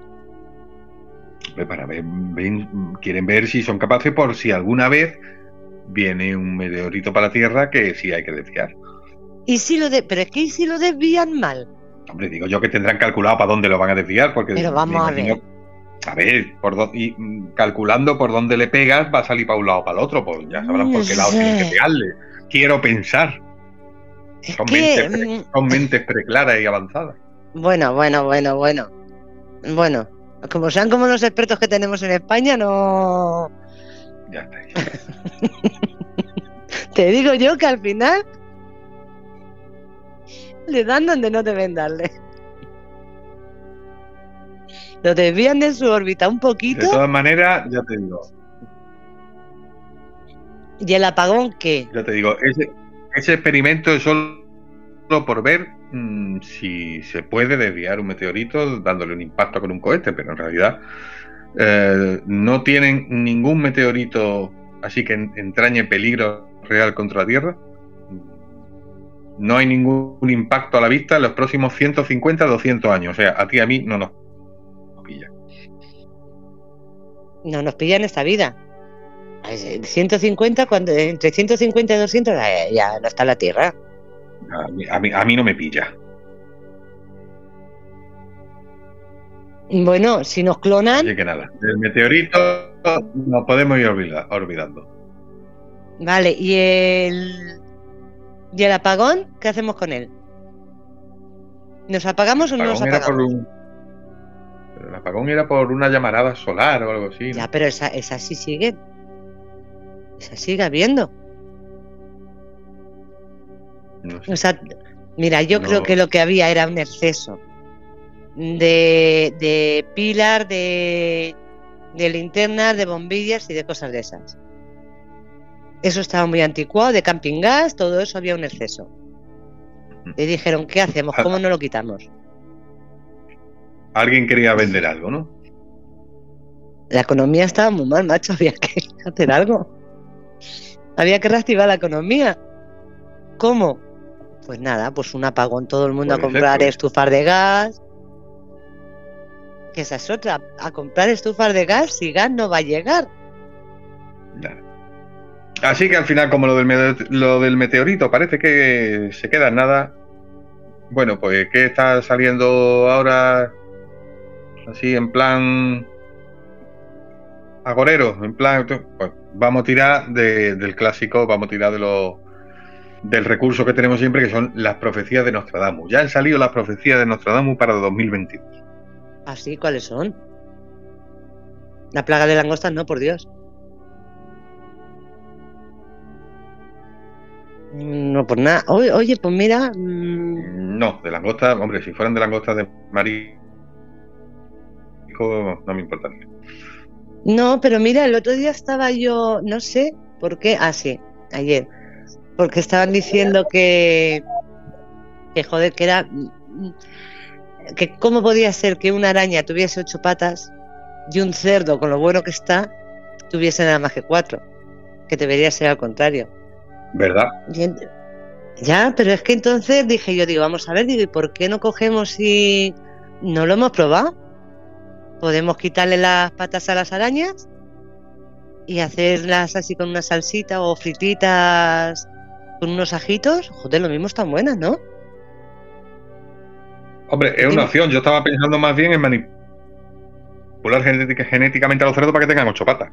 Para ver, ven- quieren ver si son capaces por si alguna vez viene un meteorito para la Tierra que sí hay que desviar. Y si lo de, pero es que ¿y si lo desvían mal. Hombre, digo yo que tendrán calculado para dónde lo van a desviar, porque Pero vamos a ver. A ver, por dó- y, mm, calculando por dónde le pegas, va a salir para un lado o para el otro, pues ya sabrán por qué lado No tienen que pegarle. Quiero pensar. Son que, mentes, pre- mm, son mentes preclaras y avanzadas. Bueno, bueno, bueno, bueno. Bueno, como sean como los expertos que tenemos en España, no. Ya está. Te digo yo que al final le dan donde no deben darle. Lo desvían de su órbita un De poquito todas maneras, ya te digo, y el apagón, ¿qué? ya te digo, ese, ese experimento es solo por ver mm, si se puede desviar un meteorito dándole un impacto con un cohete, pero en realidad eh, no tienen ningún meteorito así que en- entrañe peligro real contra la Tierra. No hay ningún impacto a la vista en los próximos 150 200 años. O sea, a ti a mí no nos pilla. No nos pillan esta vida. Ay, 150, cuando, entre 150 y 200 ya, ya no está la Tierra. A mí, a mí- a mí no me pilla. Bueno, si nos clonan, Así que nada, el meteorito nos podemos ir olvida- olvidando. vale, y el, y el apagón, ¿qué hacemos con él? ¿Nos apagamos o no nos por apagamos? un- El apagón era por una llamarada solar o algo así. ¿no? Ya, pero esa, esa sí sigue. Esa sigue habiendo. No sé. O sea, mira, yo No. creo que lo que había era un exceso de, de pilas, de, de linternas, de bombillas y de cosas de esas. Eso estaba muy anticuado, de camping gas, todo eso había un exceso. Y dijeron, ¿qué hacemos? ¿Cómo no lo quitamos? Alguien quería vender algo, ¿no? La economía estaba muy mal, macho, había que hacer algo. Había que reactivar la economía. ¿Cómo? Pues nada, pues un apagón, todo el mundo a comprar estufas de gas. Que esa es otra, a comprar estufas de gas si gas no va a llegar. Así que al final, como lo del, lo del meteorito parece que se queda en nada. Bueno, pues ¿qué está saliendo ahora? Así en plan agorero, en plan, pues vamos a tirar de- del clásico, vamos a tirar de los del recurso que tenemos siempre, que son las profecías de Nostradamus. Ya han salido las profecías de Nostradamus para 2022. Así, ¿cuáles son? La plaga de langostas, no, por Dios. Mm, No, por nada. Oye, oye, pues mira, mm, No, de langostas, hombre, si fueran de langostas de marisco, no me importaría. no, pero mira, el otro día estaba yo, no sé por qué, ah, sí, ayer, porque estaban diciendo que, que joder, que era, que cómo podía ser que una araña tuviese ocho patas y un cerdo, con lo bueno que está, tuviese nada más que cuatro, que debería ser al contrario. ¿Verdad? Y Ya, pero es que entonces dije yo, digo, vamos a ver, digo, ¿y por qué no cogemos y no lo hemos probado? Podemos quitarle las patas a las arañas y hacerlas así con una salsita o frititas con unos ajitos. Joder, lo mismo están buenas, ¿no? Hombre, es una opción. Yo estaba pensando más bien en manipular genética- genéticamente a los cerdos para que tengan ocho patas.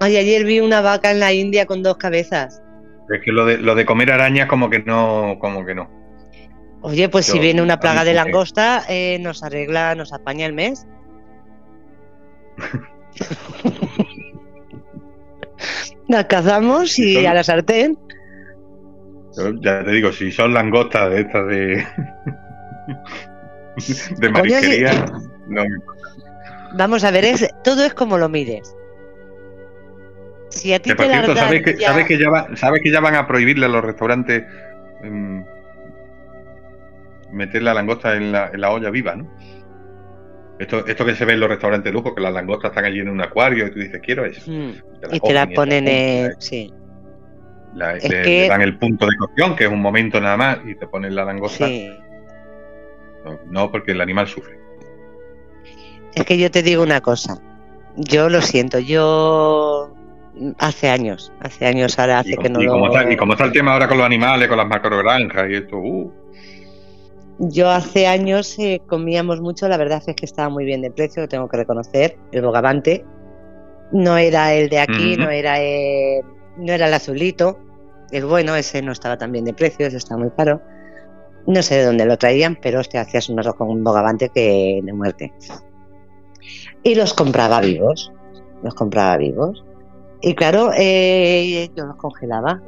Ay, ayer vi una vaca en la India con dos cabezas. Es que lo de, lo de comer arañas como que no, como que no. Oye, pues si viene una plaga de langosta, eh, nos arregla, nos apaña el mes. Las cazamos y a la sartén. Ya te digo, si son langostas de estas de. de marisquería, no me importa. Vamos a ver, es, todo es como lo mires. Si a ti Que por te cierto, ¿sabes que, ya- sabes que ya va- sabes que ya van a prohibirle a los restaurantes em, meter la langosta en la, en la olla viva, ¿no? Esto, esto que se ve en los restaurantes de lujo, que las langostas están allí en un acuario y tú dices, quiero eso. Mm, Te y te la cogen ponen en... Sí, la- le, que- le dan el punto de cocción, que es un momento nada más, y te ponen la langosta. sí. No, no, porque el animal sufre. Es que yo te digo una cosa. Yo lo siento, yo hace años, hace años ahora hace Y, que no y lo... como está, y como está el tema ahora con los animales, con las macrogranjas y esto, uh, Yo hace años eh, comíamos mucho, la verdad es que estaba muy bien de precio, lo tengo que reconocer, el bogavante. No era el de aquí, no era el, no era el azulito, el bueno, ese no estaba tan bien de precio, ese estaba muy caro. No sé de dónde lo traían, pero hostia, hacías un arroz con un bogavante que de muerte. Y los compraba vivos, los compraba vivos. Y claro, eh, yo los congelaba.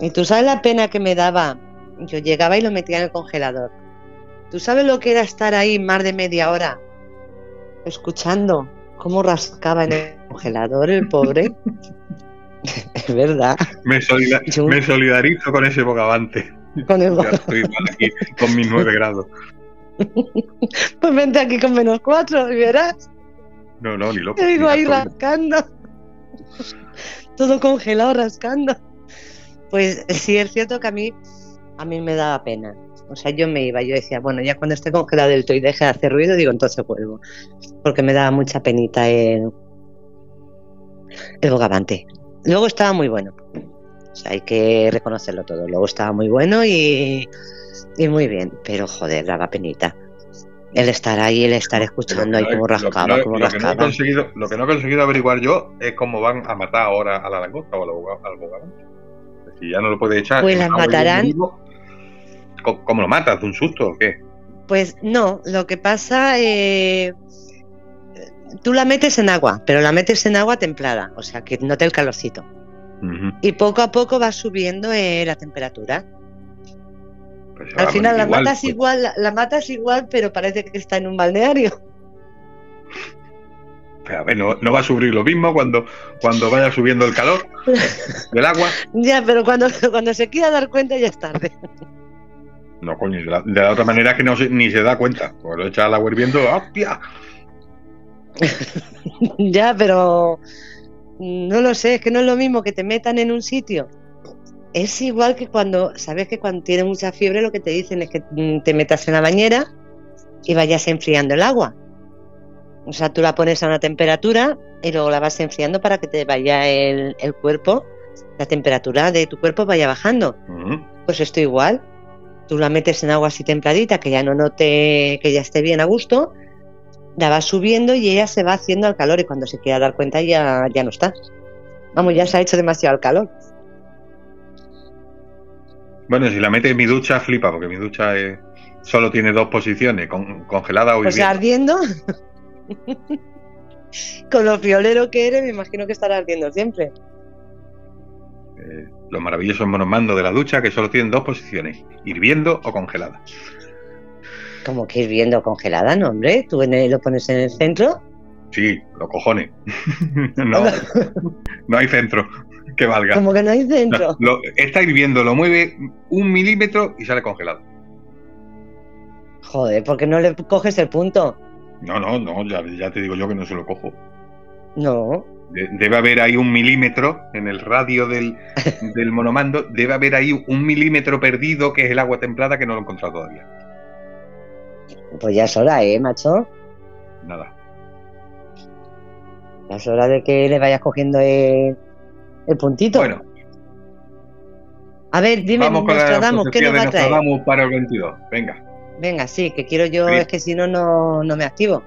Y tú sabes la pena que me daba. Yo llegaba y lo metía en el congelador. ¿Tú sabes lo que era estar ahí más de media hora escuchando cómo rascaba en el congelador el pobre? es verdad. me, solida- Yo- me solidarizo con ese bogavante. Con el Ya estoy mal aquí con mis nueve grados. Pues vente aquí con menos cuatro y verás. No, no, ni loco. Te digo ahí rascando. Todo congelado rascando. Pues sí, es cierto que a mí, a mí me daba pena. O sea, yo me iba, yo decía, bueno, ya cuando esté congelado el todo y deje de hacer ruido, digo, entonces vuelvo. Porque me daba mucha penita el, el bogavante. Luego estaba muy bueno. O sea, hay que reconocerlo todo. Luego estaba muy bueno y, y muy bien. Pero joder, daba penita. El estar ahí, el estar escuchando ahí lo que rascaba, cómo lo que no he rascaba. conseguido- Lo que no he conseguido averiguar yo es cómo van a matar ahora a la langosta o al bogavante. Si ya no lo puede echar. Pues las matarán. vivo, ¿Cómo, lo matas? ¿De un susto o qué? Pues no, lo que pasa, eh, tú la metes en agua, pero la metes en agua templada, o sea, que note el calorcito. Y poco a poco va subiendo eh, la temperatura. Pues Al final la igual, matas pues. igual, la matas igual, pero parece que está en un balneario. Pero a ver, no, no va a sufrir lo mismo cuando, cuando vaya subiendo el calor del agua. Ya, pero cuando, cuando se quiera dar cuenta ya es tarde. No, coño, de la, de la otra manera es que no se- ni se da cuenta. Pues lo echa al agua hirviendo, ¡hostia! ya, pero no lo sé, es que no es lo mismo que te metan en un sitio. Es igual que cuando, sabes que cuando tienes mucha fiebre lo que te dicen es que mm, te metas en la bañera y vayas enfriando el agua. O sea, tú la pones a una temperatura y luego la vas enfriando para que te vaya el, el cuerpo, la temperatura de tu cuerpo vaya bajando. Pues esto igual. Tú la metes en agua así templadita, que ya no note, que ya esté bien a gusto, la vas subiendo y ella se va haciendo al calor y cuando se quiera dar cuenta ya, ya no está. Vamos, ya se ha hecho demasiado el calor. Bueno, si la metes en mi ducha, flipa, porque mi ducha es- solo tiene dos posiciones, con- congelada o hirviendo. ardiendo. Con lo friolero que eres, me imagino que estará ardiendo siempre. Eh, los maravillosos monomandos de la ducha que solo tienen dos posiciones, hirviendo o congelada. Como que hirviendo congelada, ¿no, hombre? Tú lo pones en el centro. Sí, los cojones. no, no hay centro que valga. Como que no hay centro. No, lo- está hirviendo, lo mueve un milímetro y sale congelado. Joder, ¿por qué no le coges el punto? No, no, no, ya, ya te digo yo que no se lo cojo. No. De- Debe haber ahí un milímetro en el radio del, del monomando, debe haber ahí un milímetro perdido que es el agua templada que no lo he encontrado todavía. Pues ya es hora, ¿eh, macho? Nada. Ya es hora de que le vayas cogiendo el, el puntito. Bueno, A ver, dime, vamos con la ¿qué nos va a traer? Para el 22. Venga. Venga, sí, que quiero yo, Sí. es que si no, no, no me activo.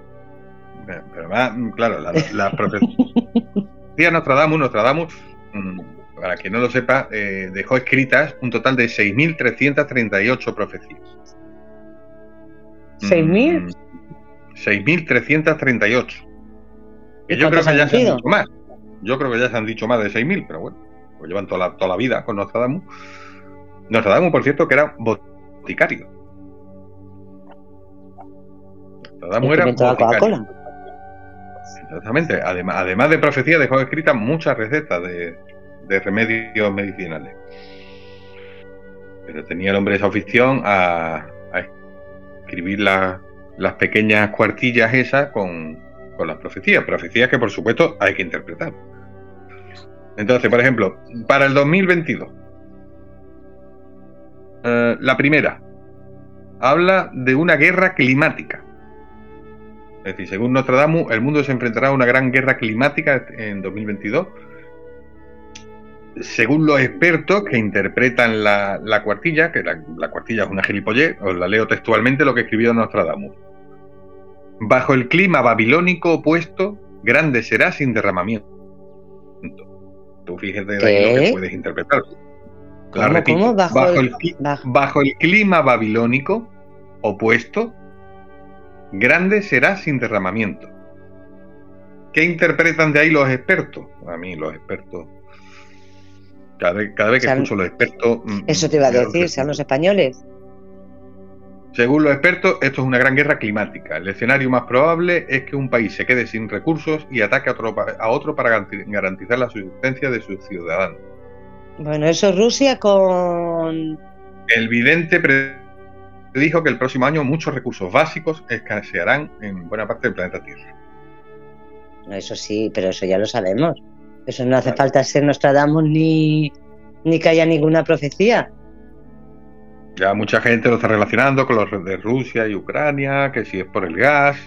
Pero pero va, mm, claro, la, la profecía Nostradamus, Nostradamus, mm, para quien no lo sepa, eh, dejó escritas un total de 6.338 profecías. ¿6.000? Mm, 6.338. Que ¿Y yo creo que ya se han dicho más. Yo creo que ya se han dicho más de 6.000, pero bueno, pues llevan toda la, toda la vida con Nostradamus. Nostradamus, por cierto, que era boticario. Era boticario. Coca-Cola. Exactamente. Además, además de profecía, dejó escritas muchas recetas de, de remedios medicinales. Pero tenía el hombre esa afición a, a escribir la- las pequeñas cuartillas esas con, con las profecías. Profecías que, por supuesto, hay que interpretar. Entonces, por ejemplo, para el 2022, eh, la primera habla de una guerra climática. Es decir, según Nostradamus, el mundo se enfrentará a una gran guerra climática en 2022. Según los expertos que interpretan la, la cuartilla, que la, la cuartilla es una gilipollez, os la leo textualmente lo que escribió Nostradamus. Bajo el clima babilónico opuesto, grande será sin derramamiento. Tú fíjate de ahí lo que puedes interpretar. La ¿Cómo, repito. cómo? Bajo Bajo el- Bajo el clima babilónico opuesto, grande será sin derramamiento. ¿Qué interpretan de ahí los expertos? A mí los expertos... Cada vez, cada vez que escucho los expertos... mm, Eso te iba a decir, sean los españoles. Según los expertos, esto es una gran guerra climática. El escenario más probable es que un país se quede sin recursos y ataque a otro, a otro para garanti- garantizar la subsistencia de sus ciudadanos. Bueno, eso es Rusia con... El vidente predijo que el próximo año muchos recursos básicos escasearán en buena parte del planeta Tierra. Eso sí, pero eso ya lo sabemos. Eso no hace falta ser Nostradamus ni, ni que haya ninguna profecía. Ya mucha gente lo está relacionando con los de Rusia y Ucrania, que si es por el gas.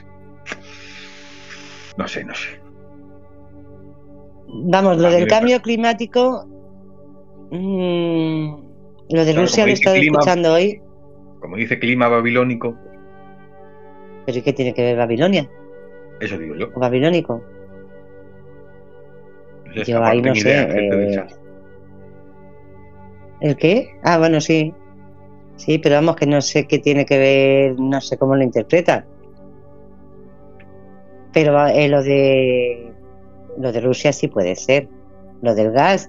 No sé, no sé. Vamos, lo A mí del cambio climático... mm, lo de Rusia lo he estado escuchando hoy. Como dice clima babilónico, ¿Pero y qué tiene que ver Babilonia? eso digo yo. ¿O babilónico? Yo ahí no sé. idea, eh. ¿El qué? Ah, bueno, sí. Sí, pero vamos, que no sé qué tiene que ver, no sé cómo lo interpretan. Pero eh, lo de lo de Rusia sí puede ser. Lo del gas.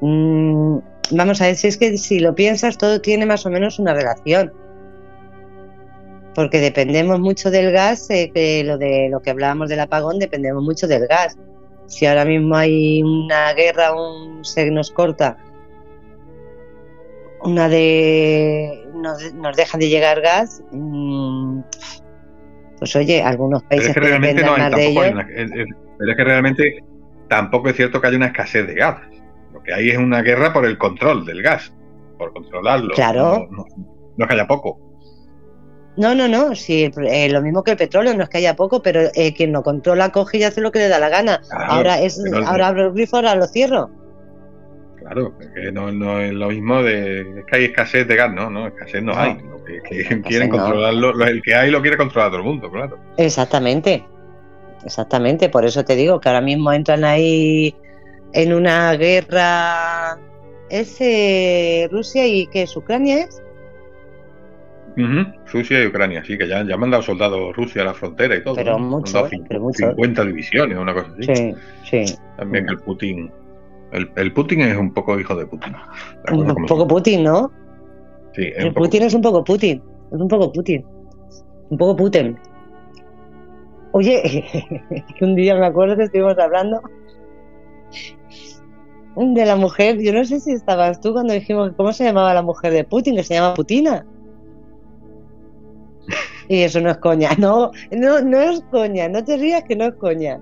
mm, vamos a ver, si es que si lo piensas, todo tiene más o menos una relación. porque dependemos mucho del gas, eh, que lo de lo que hablábamos del apagón, dependemos mucho del gas. Si ahora mismo hay una guerra, un se nos corta, una de nos, nos dejan de llegar gas, mm, pues oye, algunos Pero países es que realmente dependen no hay, más de una- es- es- pero es que realmente tampoco es cierto que haya una escasez de gas. Que hay es una guerra por el control del gas, por controlarlo. Claro. No, no- no es que haya poco. No, no, no, sí, eh, lo mismo que el petróleo, no es que haya poco, pero eh, quien lo controla coge y hace lo que le da la gana. Claro, ahora es, pero- ahora abro el grifo, ahora lo cierro. Claro, que no, no es lo mismo de es que hay escasez de gas, no, no, escasez no, No. hay. Lo que, quieren no. controlarlo, lo- el que hay lo quiere controlar todo el mundo, claro. Exactamente, exactamente, por eso te digo que ahora mismo entran ahí en una guerra. ¿Es eh, Rusia y qué es Ucrania? Es? Rusia y Ucrania, sí, que ya, ya han mandado soldados Rusia a la frontera y todo. Pero ¿no? Han pero muchos. 50 divisiones, una cosa así. Sí, sí. También que el Putin. El, el Putin es un poco hijo de Putin. Un poco son. Putin, ¿no? Sí, El poco Putin es un poco Putin. Es un poco Putin. Un poco Putin. Oye, que un día me acuerdo que estuvimos hablando de la mujer. Yo no sé si estabas tú cuando dijimos cómo se llamaba la mujer de Putin, que se llama Putina. Y eso no es coña. No, no, no es coña. No te rías que no es coña.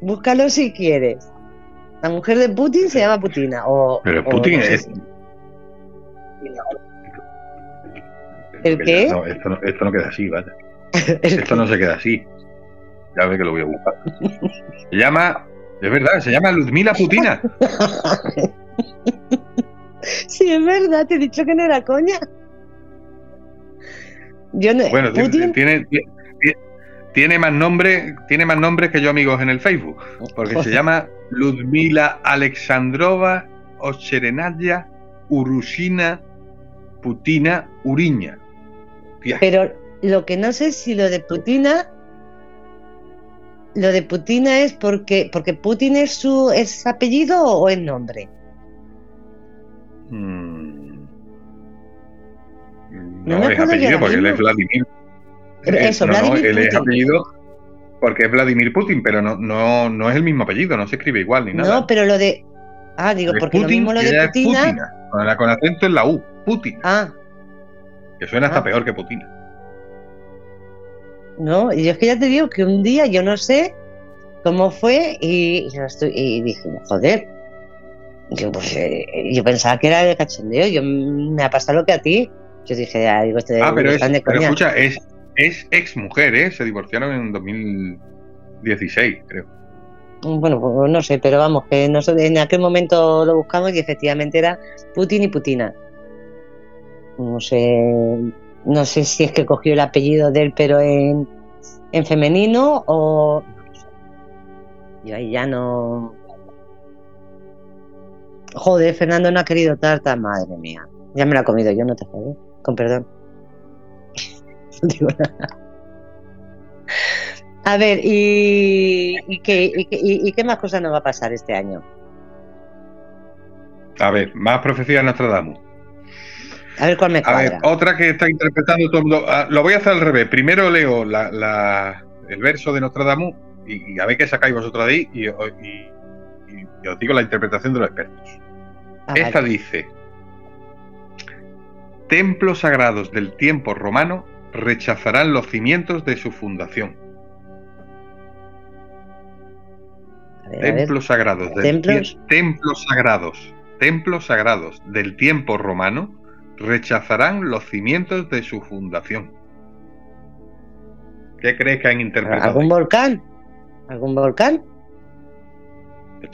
Búscalo si quieres. La mujer de Putin se llama Putina. O, Pero o Putin no sé es. si- ¿El qué? no, esto, no, esto no queda así, vaya. Esto no se queda así. Ya ve que lo voy a buscar. Se llama. Es verdad, se llama Ludmila Putina. Sí, es verdad, te he dicho que no era coña. Yo no, Bueno, tiene- Putin, tiene, tiene, tiene más nombre, tiene más nombres que yo amigos en el Facebook. Porque se llama Ludmila Alexandrova Ocherenaya Urusina Putina Uriña. Tía, pero lo que no sé es si lo de Putina, lo de Putina es porque, porque Putin es su es apellido o es nombre. mm, No No, es apellido porque él es mismo. Vladimir. Pero eso, no, no, Vladimir él es Putin. apellido porque es Vladimir Putin, pero no, no, no es el mismo apellido, no se escribe igual ni nada. No, pero lo de ah, digo, porque lo Putin mismo lo y de Putina. Putina, con, la- con acento en la U, Putin, Ah, que suena hasta Ah. peor que Putina. No, y yo es que ya te digo que un día yo no sé cómo fue y yo estoy y dije, joder. Yo, pues, eh, yo pensaba que era de cachondeo, yo mm, me ha pasado lo que a ti. Yo dije, ah, digo, este Ah, pero, es, de pero escucha, es, es ex mujer, ¿eh? Se divorciaron en 2016, creo. Bueno, pues no sé, pero vamos, que nosotros en aquel momento lo buscamos y efectivamente era Putin y Putina. No sé, no sé si es que cogió el apellido de él, pero en, en femenino o. Yo ahí ya no. Joder, Fernando no ha querido tarta, madre mía. Ya me la he comido, yo no te joder, con perdón. No digo nada. A ver, ¿y, qué, y, qué- y- qué más cosas nos va a pasar este año? A ver, más profecía de Nostradamus. A ver cuál me A ver, cuadra. otra que está interpretando todo el mundo. Ah, lo voy a hacer al revés. Primero leo la, la- el verso de Nostradamus y, y a ver qué sacáis vosotros de ahí y, y- y- y os digo la interpretación de los expertos. Ah, Esta vale. dice: Templos sagrados del tiempo romano rechazarán los cimientos de su fundación. Ver. Templos sagrados ¿Templos? templos sagrados, templos sagrados del tiempo romano rechazarán los cimientos de su fundación. ¿Qué crees que han interpretado? ¿Algún volcán? ¿Algún volcán?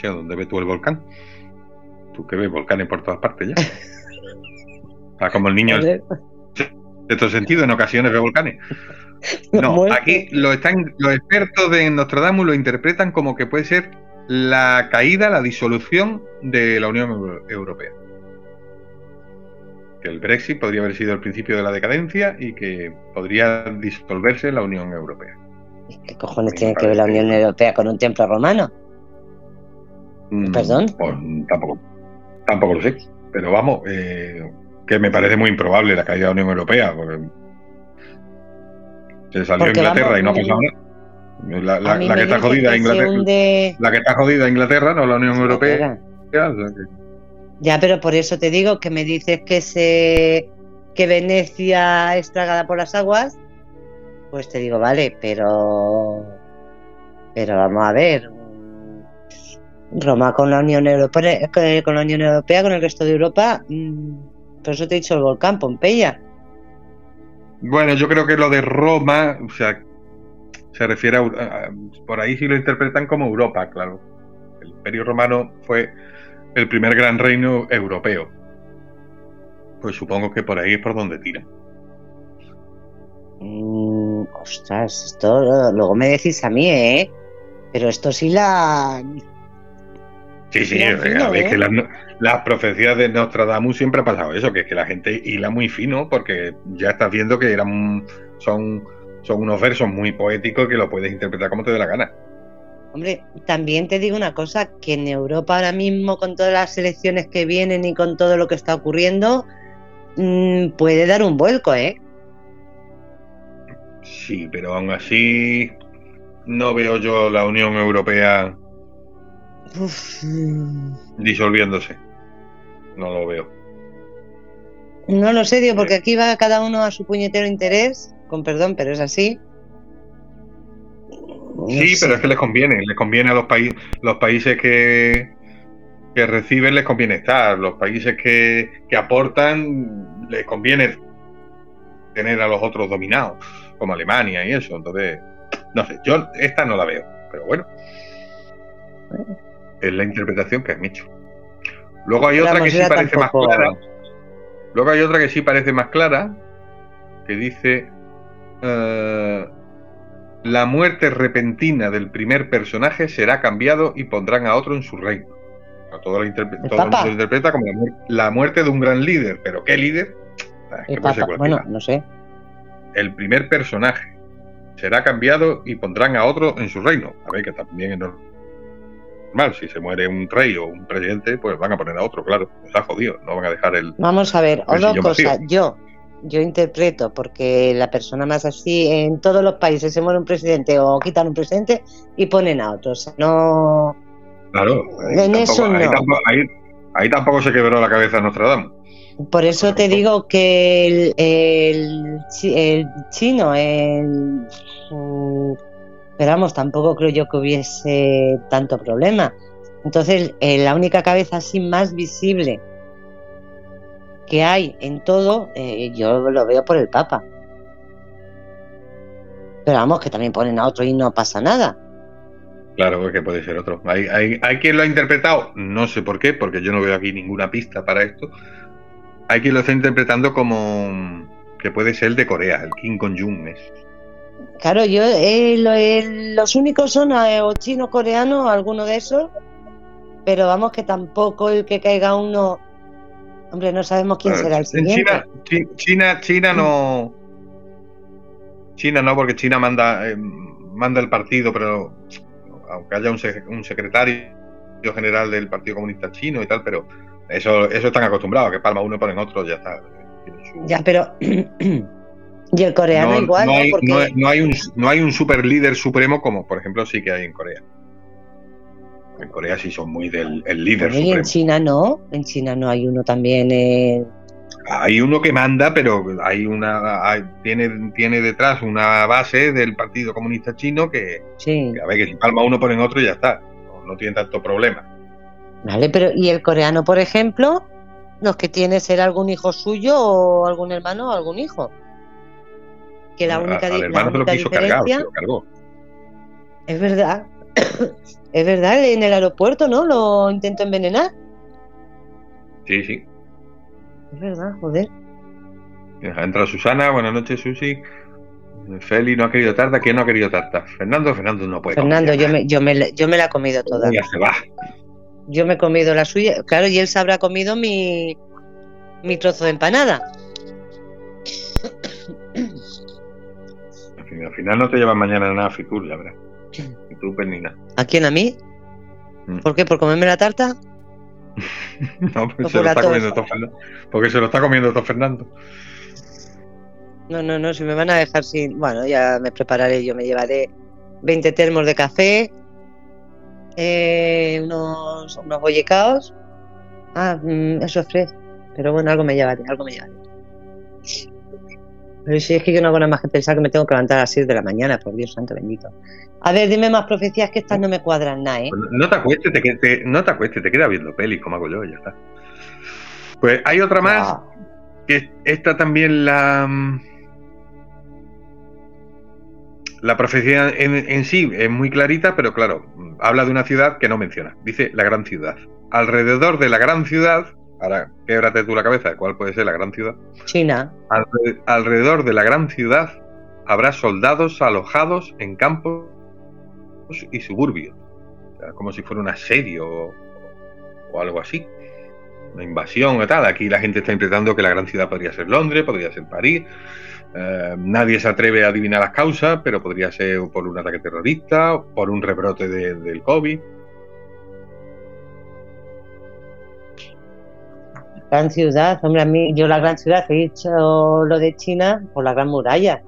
¿Dónde ves tú el volcán? Tú que ves volcanes por todas partes ya. Ah, como el niño de todo sentido, en ocasiones ve volcanes. No, aquí lo están, los expertos de Nostradamus lo interpretan como que puede ser la caída, la disolución de la Unión Euro- Europea. Que el Brexit podría haber sido el principio de la decadencia y que podría disolverse la Unión Europea. ¿Qué cojones tiene que ver la Unión Europea con un templo romano? Mm, ¿Perdón? Pues tampoco, tampoco lo sé. Pero vamos, eh, que me parece muy improbable la caída de la Unión Europea. porque Se salió Porque Inglaterra vamos, y no ha mm, pasado nada. La, que está jodida que Inglaterra. hunde- La que está jodida Inglaterra, no la Unión Europea. Espera. o sea que- Ya, pero por eso te digo que me dices que se que Venecia es tragada por las aguas, pues te digo, vale, pero pero vamos a ver. Roma con la Unión Europea, con la Unión Europea, con el resto de Europa, mm, por eso te he dicho el volcán Pompeya. Bueno, yo creo que lo de Roma, o sea, se refiere a, a- por ahí sí lo interpretan como Europa, claro. El Imperio Romano fue el primer gran reino europeo. Pues supongo que por ahí es por donde tiran. Mm, ostras, esto luego me decís a mí, ¿eh? Pero esto sí la Sí, sí, Hilan eh, fino, a ver, ¿eh? que las, las profecías de Nostradamus siempre ha pasado eso, que es que la gente hila muy fino porque ya estás viendo que eran son, son unos versos muy poéticos que lo puedes interpretar como te dé la gana. Hombre, también te digo una cosa, que en Europa ahora mismo con todas las elecciones que vienen y con todo lo que está ocurriendo, mm, puede dar un vuelco, ¿eh? Sí, pero aún así no veo yo la Unión Europea Uf, disolviéndose. No lo veo. no lo sé, tío, porque aquí va cada uno a su puñetero interés, con perdón, pero es así. No Sí, sé. pero es que les conviene, les conviene a los países, los países que, que reciben les conviene estar, los países que, que aportan les conviene tener a los otros dominados, como Alemania y eso. Entonces, no sé, yo esta no la veo, pero bueno, es la interpretación que han hecho. Luego hay otra que sí parece más clara. Luego hay otra que sí parece más clara, que dice eh, la muerte repentina del primer personaje será cambiado y pondrán a otro en su reino. A todo, lo interpre- ¿El todo el mundo Papa? lo interpreta como la, muer- la muerte de un gran líder, pero ¿qué líder? Ah, es que puede ser bueno, no sé. El primer personaje será cambiado y pondrán a otro en su reino. A ver, que también es normal. Si se muere un rey o un presidente, pues van a poner a otro, claro. Está jodido, no van a dejar el, Vamos a ver, El o dos sillón cosas. vacío. Yo, yo interpreto, porque la persona más así, en todos los países se muere un presidente o quitan un presidente y ponen a otro. O sea, no. Claro, ahí En eso ahí no. tampoco, ahí- ahí tampoco se quebró la cabeza Nostradamus. Por eso te digo que el, el chino, el. mm, Pero vamos, tampoco creo yo que hubiese tanto problema. Entonces, eh, la única cabeza así más visible que hay en todo, eh, yo lo veo por el Papa. Pero vamos, que también ponen a otro y no pasa nada. Claro, que puede ser otro. Hay, hay, hay quien lo ha interpretado, no sé por qué, porque yo no veo aquí ninguna pista para esto. Hay quien lo está interpretando como que puede ser el de Corea, el Kim Jong-un. es. Claro, yo eh, lo- eh, los únicos son eh, o chino, coreano, alguno de esos. Pero vamos que tampoco el que caiga uno. Hombre, no sabemos quién será el en siguiente. China, Chi- China, China no. China no, porque China manda, eh, manda el partido, pero aunque haya un, un secretario general del Partido Comunista Chino y tal, pero eso, eso están acostumbrados, que palma uno y ponen otro, ya está. Su- Ya, pero. y el coreano no, igual, no ¿no? hay, Porque no no hay un, no hay un super líder supremo como, por ejemplo, sí que hay en Corea. En Corea sí son muy del el líder Bueno, y en. China no. En China no hay uno también. eh, Hay uno que manda, pero hay una hay- tiene, tiene detrás una base del Partido Comunista Chino que, sí. que, a ver, que si palma uno ponen otro y ya está. No, no tiene tanto problema. Vale, pero. ¿Y el coreano, por ejemplo? Los que tiene ser algún hijo suyo o algún hermano o algún hijo. Que la A- única, al la se lo quiso cargar, diferencia. se lo cargó. Es verdad. Es verdad, en el aeropuerto, ¿no? Lo intentó envenenar. Sí, sí. Es verdad, joder. Entra Susana, buenas noches, Susi. Feli no ha querido tarta, ¿quién no ha querido tarta? Fernando, Fernando no puede. Fernando, comer yo ya. me, yo, me, la- yo me la he comido toda. Ya se va. Yo me he comido la suya. Claro, y él se habrá comido mi, mi trozo de empanada. Al fin- al final no te llevan mañana nada a Fitur, ya verás. Tú, pues. ¿A quién? ¿A mí? Mm. ¿Por qué? ¿Por comerme la tarta? No, porque No se lo por la está comiendo todo Fernando. Porque se lo está comiendo todo Fernando. No, no, no, si me van a dejar sin. Bueno, ya me prepararé, yo me llevaré 20 termos de café, eh, unos, unos bollicaos. Ah, mm, eso es fresco. Pero bueno, algo me llevaré, algo me llevaré. Pero si es que yo no hago nada más que pensar que me tengo que levantar a las 6 de la mañana, por Dios santo bendito. A ver, dime más profecías que estas no me cuadran nada, ¿eh? No te acuestes, te, te- no te acuestes, te quedas viendo pelis, como hago yo, ya está. Pues hay otra más, Ah, que esta también la. mm, La profecía en, en sí es muy clarita, pero claro, habla de una ciudad que no menciona. Dice la gran ciudad. Alrededor de la gran ciudad, ahora québrate tú la cabeza de cuál puede ser la gran ciudad. China. Alre- alrededor de la gran ciudad habrá soldados alojados en campos y suburbios. O sea, como si fuera un asedio o, o algo así. Una invasión o tal. Aquí la gente está interpretando que la gran ciudad podría ser Londres, podría ser París. Eh, nadie se atreve a adivinar las causas, pero podría ser por un ataque terrorista, por un rebrote de- del COVID. Gran ciudad, hombre, a mí, yo la gran ciudad he dicho lo de China por la gran muralla.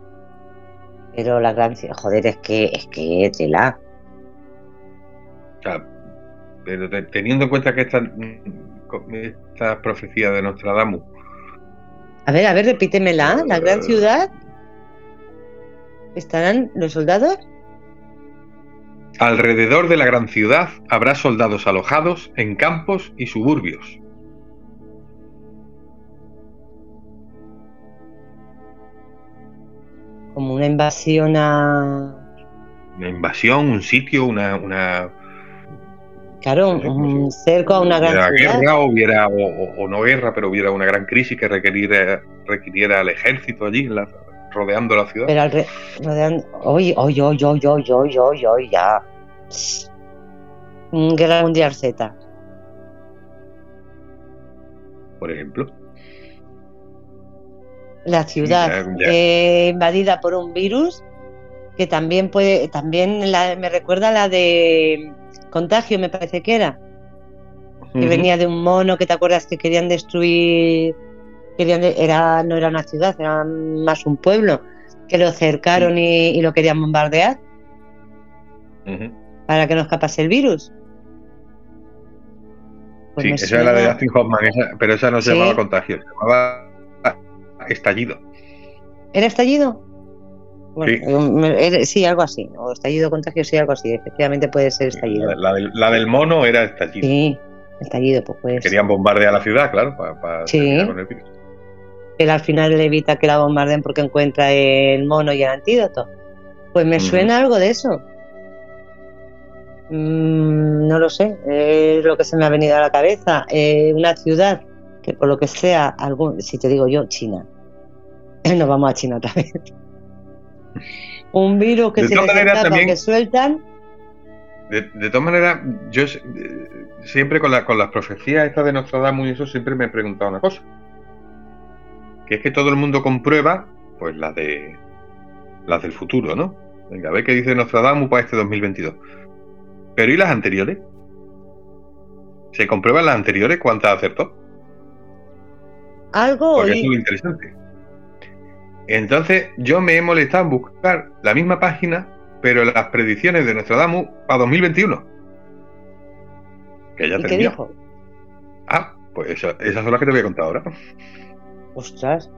Pero la gran ciudad, joder, es que, es que tela. O sea, pero te- teniendo en cuenta que esta, esta profecía de Nostradamus A ver, a ver, repítemela, la gran Eh. ciudad. ¿Estarán los soldados? Alrededor de la gran ciudad habrá soldados alojados en campos y suburbios. Como una invasión a. Una invasión, un sitio, una, una Claro, No sé cómo un cerco a una gran ciudad. guerra, o hubiera o, o- o no guerra, pero hubiera una gran crisis que requeriera, requiriera al ejército allí, en la- rodeando la ciudad. Pero al re- rodeando. Oye, oye, oye, oye, oye, oye, ya. Psst. Guerra Mundial Z. por ejemplo. La ciudad eh, invadida por un virus que también puede, también la- me recuerda a la de contagio, me parece que era, que venía de un mono que te acuerdas que querían destruir, querían de- era no era una ciudad, era más un pueblo, que lo cercaron y, y lo querían bombardear. Para que no escapase el virus. Pues sí, esa es la de Dustin Hoffman, esa- pero esa no se Sí. llamaba contagio, se llamaba estallido. ¿Era estallido? Bueno, Sí. algo así. O estallido, contagio, sí, algo así. Efectivamente puede ser estallido. La, del, la del mono era estallido. Sí, estallido, pues puede ser. Querían bombardear la ciudad, claro, para, Sí. con el virus. Él al final le evita que la bombarden porque encuentra el mono y el antídoto. Pues me suena algo de eso. Mm, no lo sé, es lo que se me ha venido a la cabeza. Eh, una ciudad que por lo que sea, algún, si te digo yo, China. Nos vamos a China vez. Un virus que De se también- que sueltan. De, de todas maneras, yo eh, siempre con, la- con las profecías estas de Nostradamus y eso siempre me he preguntado una cosa. Que es que todo el mundo comprueba, pues las de las del futuro, ¿no? Venga, a ver qué dice Nostradamus para este 2022. Pero ¿y las anteriores? ¿Se comprueban las anteriores cuántas acertó? Algo Porque oí. eso es lo interesante. Entonces, yo me he molestado en buscar la misma página, pero las predicciones de Nostradamus para 2021. Que ya ¿Y qué dijo? Ah, pues eso- esas son las que te voy a contar ahora. Ostras,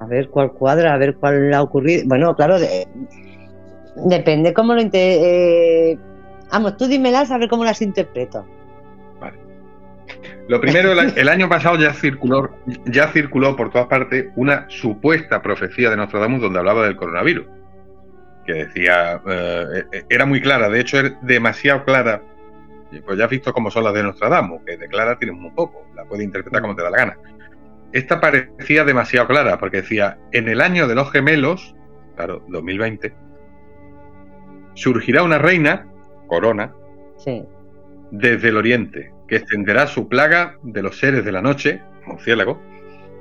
a ver cuál cuadra, a ver cuál ha ocurrido. Bueno, claro, de- depende cómo lo inte- eh, Vamos, tú dímelas a ver cómo las interpreto. Lo primero, el, año pasado ya circuló, ya circuló por todas partes una supuesta profecía de Nostradamus donde hablaba del coronavirus. Que decía, eh, era muy clara, de hecho es demasiado clara. Pues ya has visto cómo son las de Nostradamus, que de clara tienes muy poco, la puedes interpretar como te da la gana. Esta parecía demasiado clara, porque decía, en el año de los gemelos, claro, 2020, surgirá una reina, corona, Sí. desde el oriente, que extenderá su plaga de los seres de la noche, murciélago,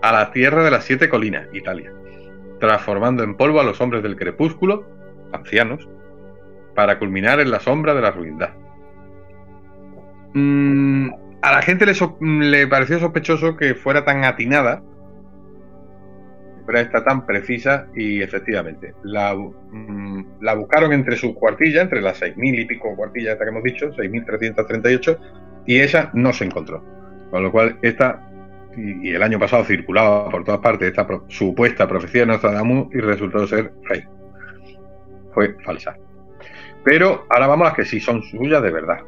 a la tierra de las siete colinas, Italia, transformando en polvo a los hombres del crepúsculo, ancianos, para culminar en la sombra de la ruindad. Mm, a la gente le, so- le pareció sospechoso que fuera tan atinada, siempre está tan precisa y efectivamente la, mm, buscaron entre sus cuartillas, entre las 6.000 y pico cuartillas que hemos dicho, 6.338, y esa no se encontró. Con lo cual, esta, y, el año pasado circulaba por todas partes esta supuesta profecía de Nostradamus y resultó ser fake. Fue falsa. Pero ahora vamos a las que sí son suyas de verdad.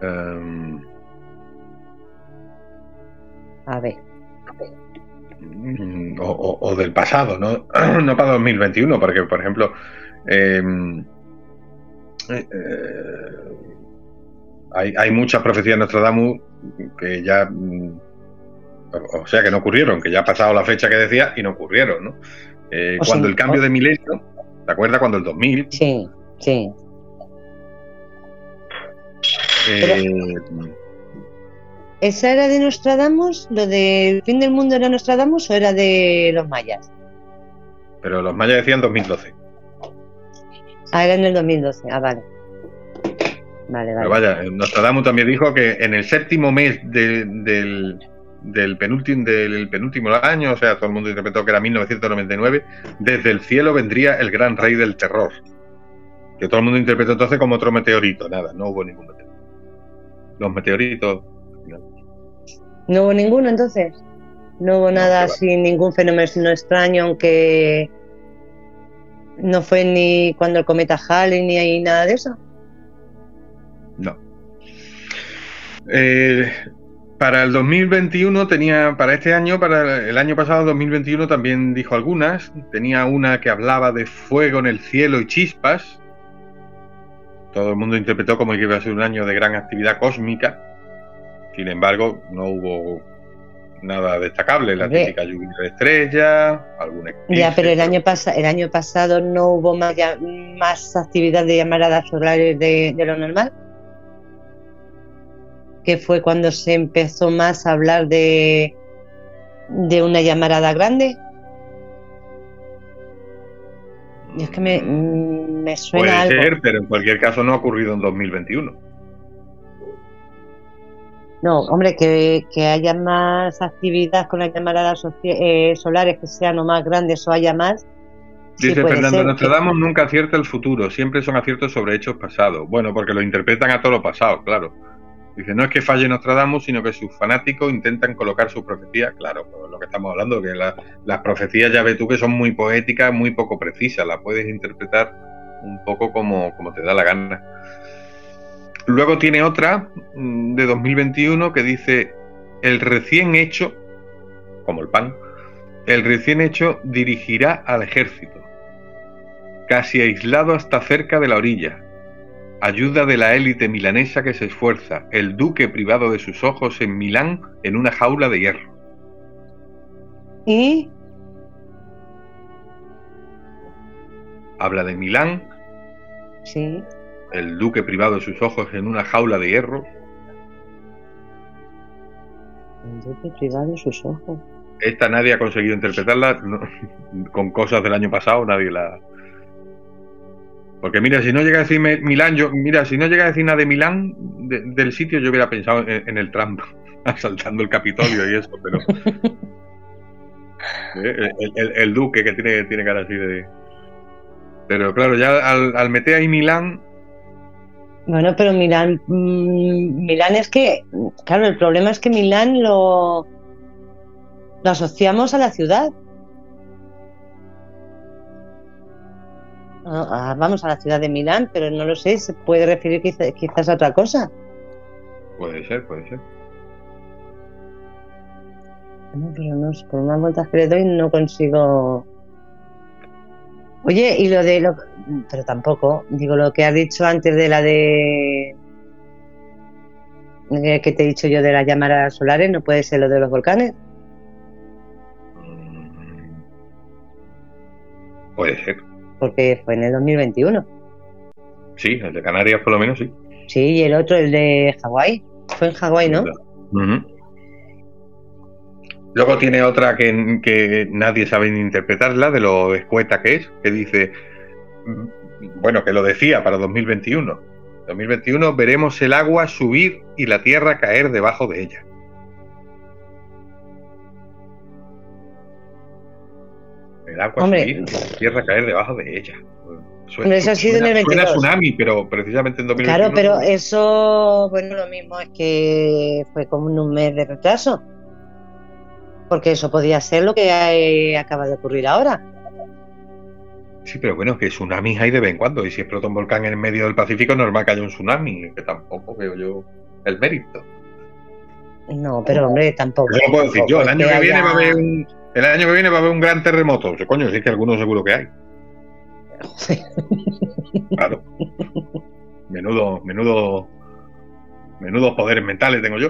Em, a ver. Mm, o, del pasado, ¿no? no para 2021, porque, por ejemplo, em, eh, eh, hay, hay, muchas profecías de Nostradamus que ya, mm, o sea, que no ocurrieron, que ya ha pasado la fecha que decía y no ocurrieron, ¿no? Eh, cuando el cambio de milenio, ¿te acuerdas? Cuando el 2000. Sí, sí. ¿Esa era de Nostradamus? ¿Lo del fin del mundo era Nostradamus o era de los mayas? Pero los mayas decían 2012. Ah, era en el 2012. Ah, vale. Vale, vale. Pero vaya, Nostradamus también dijo que en el séptimo mes del, del, penúltimo, del penúltimo año, o sea, todo el mundo interpretó que era 1999, desde el cielo vendría el gran rey del terror. Que todo el mundo interpretó entonces como otro meteorito. Nada, no hubo ningún meteorito. Los meteoritos ¿No hubo ninguno entonces? No hubo nada así, ningún fenómeno sino extraño, aunque no fue ni cuando el cometa Halley ni hay nada de eso. Eh, para el 2021 tenía, para este año, para el año pasado, 2021, también dijo algunas. Tenía una que hablaba de fuego en el cielo y chispas. Todo el mundo interpretó como que iba a ser un año de gran actividad cósmica. Sin embargo, no hubo nada destacable, la típica lluvia de estrellas, alguna Ya, pero el año, pasado el año pasado no hubo más, más actividad de llamaradas solares de, lo normal. Que fue cuando se empezó más a hablar de, de una llamarada grande. Es que me, mm, me suena. Puede ser, pero en cualquier caso no ha ocurrido en 2021. No, hombre, que, haya más actividad con las llamaradas eh, solares que sean o más grandes o haya más. Dice Fernando, Nostradamus nunca acierta el futuro, siempre son aciertos sobre hechos pasados. Bueno, porque lo interpretan a todo lo pasado, claro. Dice, no es que falle Nostradamus, sino que sus fanáticos intentan colocar su profecía, claro, pues lo que estamos hablando, que las profecías ya ves tú que son muy poéticas, muy poco precisas, las puedes interpretar un poco como, como te da la gana. Luego tiene otra mm, de 2021 que dice, el recién hecho, como el pan, el recién hecho dirigirá al ejército, casi aislado hasta cerca de la orilla, ayuda de la élite milanesa que se esfuerza, el duque privado de sus ojos en Milán en una jaula de hierro. ¿Y? Habla de Milán. Sí el duque privado de sus ojos en una jaula de hierro. El duque privado de sus ojos. Esta nadie ha conseguido interpretarla con cosas del año pasado, nadie la. Porque mira, si no llega a decir Milán, yo, mira, si no llega a decir nada de Milán, del sitio, yo hubiera pensado en, el Trump, asaltando el Capitolio y eso, pero. Eh, el, duque que tiene, tiene cara así de. Pero claro, ya al, al meter ahí Milán, bueno, pero Milán, mm, Milán es que, claro, el problema es que Milán lo, lo asociamos a la ciudad. Ah, ah, vamos a la ciudad de Milán, pero no lo sé, se puede referir quizás, a otra cosa. Puede ser, puede ser. No, pero no, por unas vueltas que le doy no consigo Oye, y lo de lo, pero tampoco, digo lo que has dicho antes de la de que te he dicho yo de las llamadas solares, no puede ser lo de los volcanes. Puede ser. Porque fue en el 2021. Sí, el de Canarias por lo menos sí. Sí, y el otro, el de Hawái. Fue en Hawái, ¿no? Luego tiene otra que, nadie sabe interpretarla, de lo escueta que es, que dice, bueno, que lo decía para 2021. 2021 veremos el agua subir y la tierra caer debajo de ella. El agua Hombre. subir, la tierra caer debajo de ella. Suena, Hombre, eso ha sido en el suena 22. tsunami, pero precisamente en 2021. Claro, pero eso, bueno, lo mismo es que fue como un mes de retraso. Porque eso podía ser lo que eh, acaba de ocurrir ahora. Sí, pero bueno, que tsunamis hay de vez en cuando. Y si explota un volcán en el medio del Pacífico, normal que haya un tsunami. Que tampoco veo yo el mérito. No, pero hombre, tampoco. Eso lo puedo decir yo. El año que viene haya- va a haber un. El año que viene va a haber un gran terremoto. Coño, sí que algunos seguro que hay. Claro. Menudo, menudo, menudos poderes mentales tengo yo.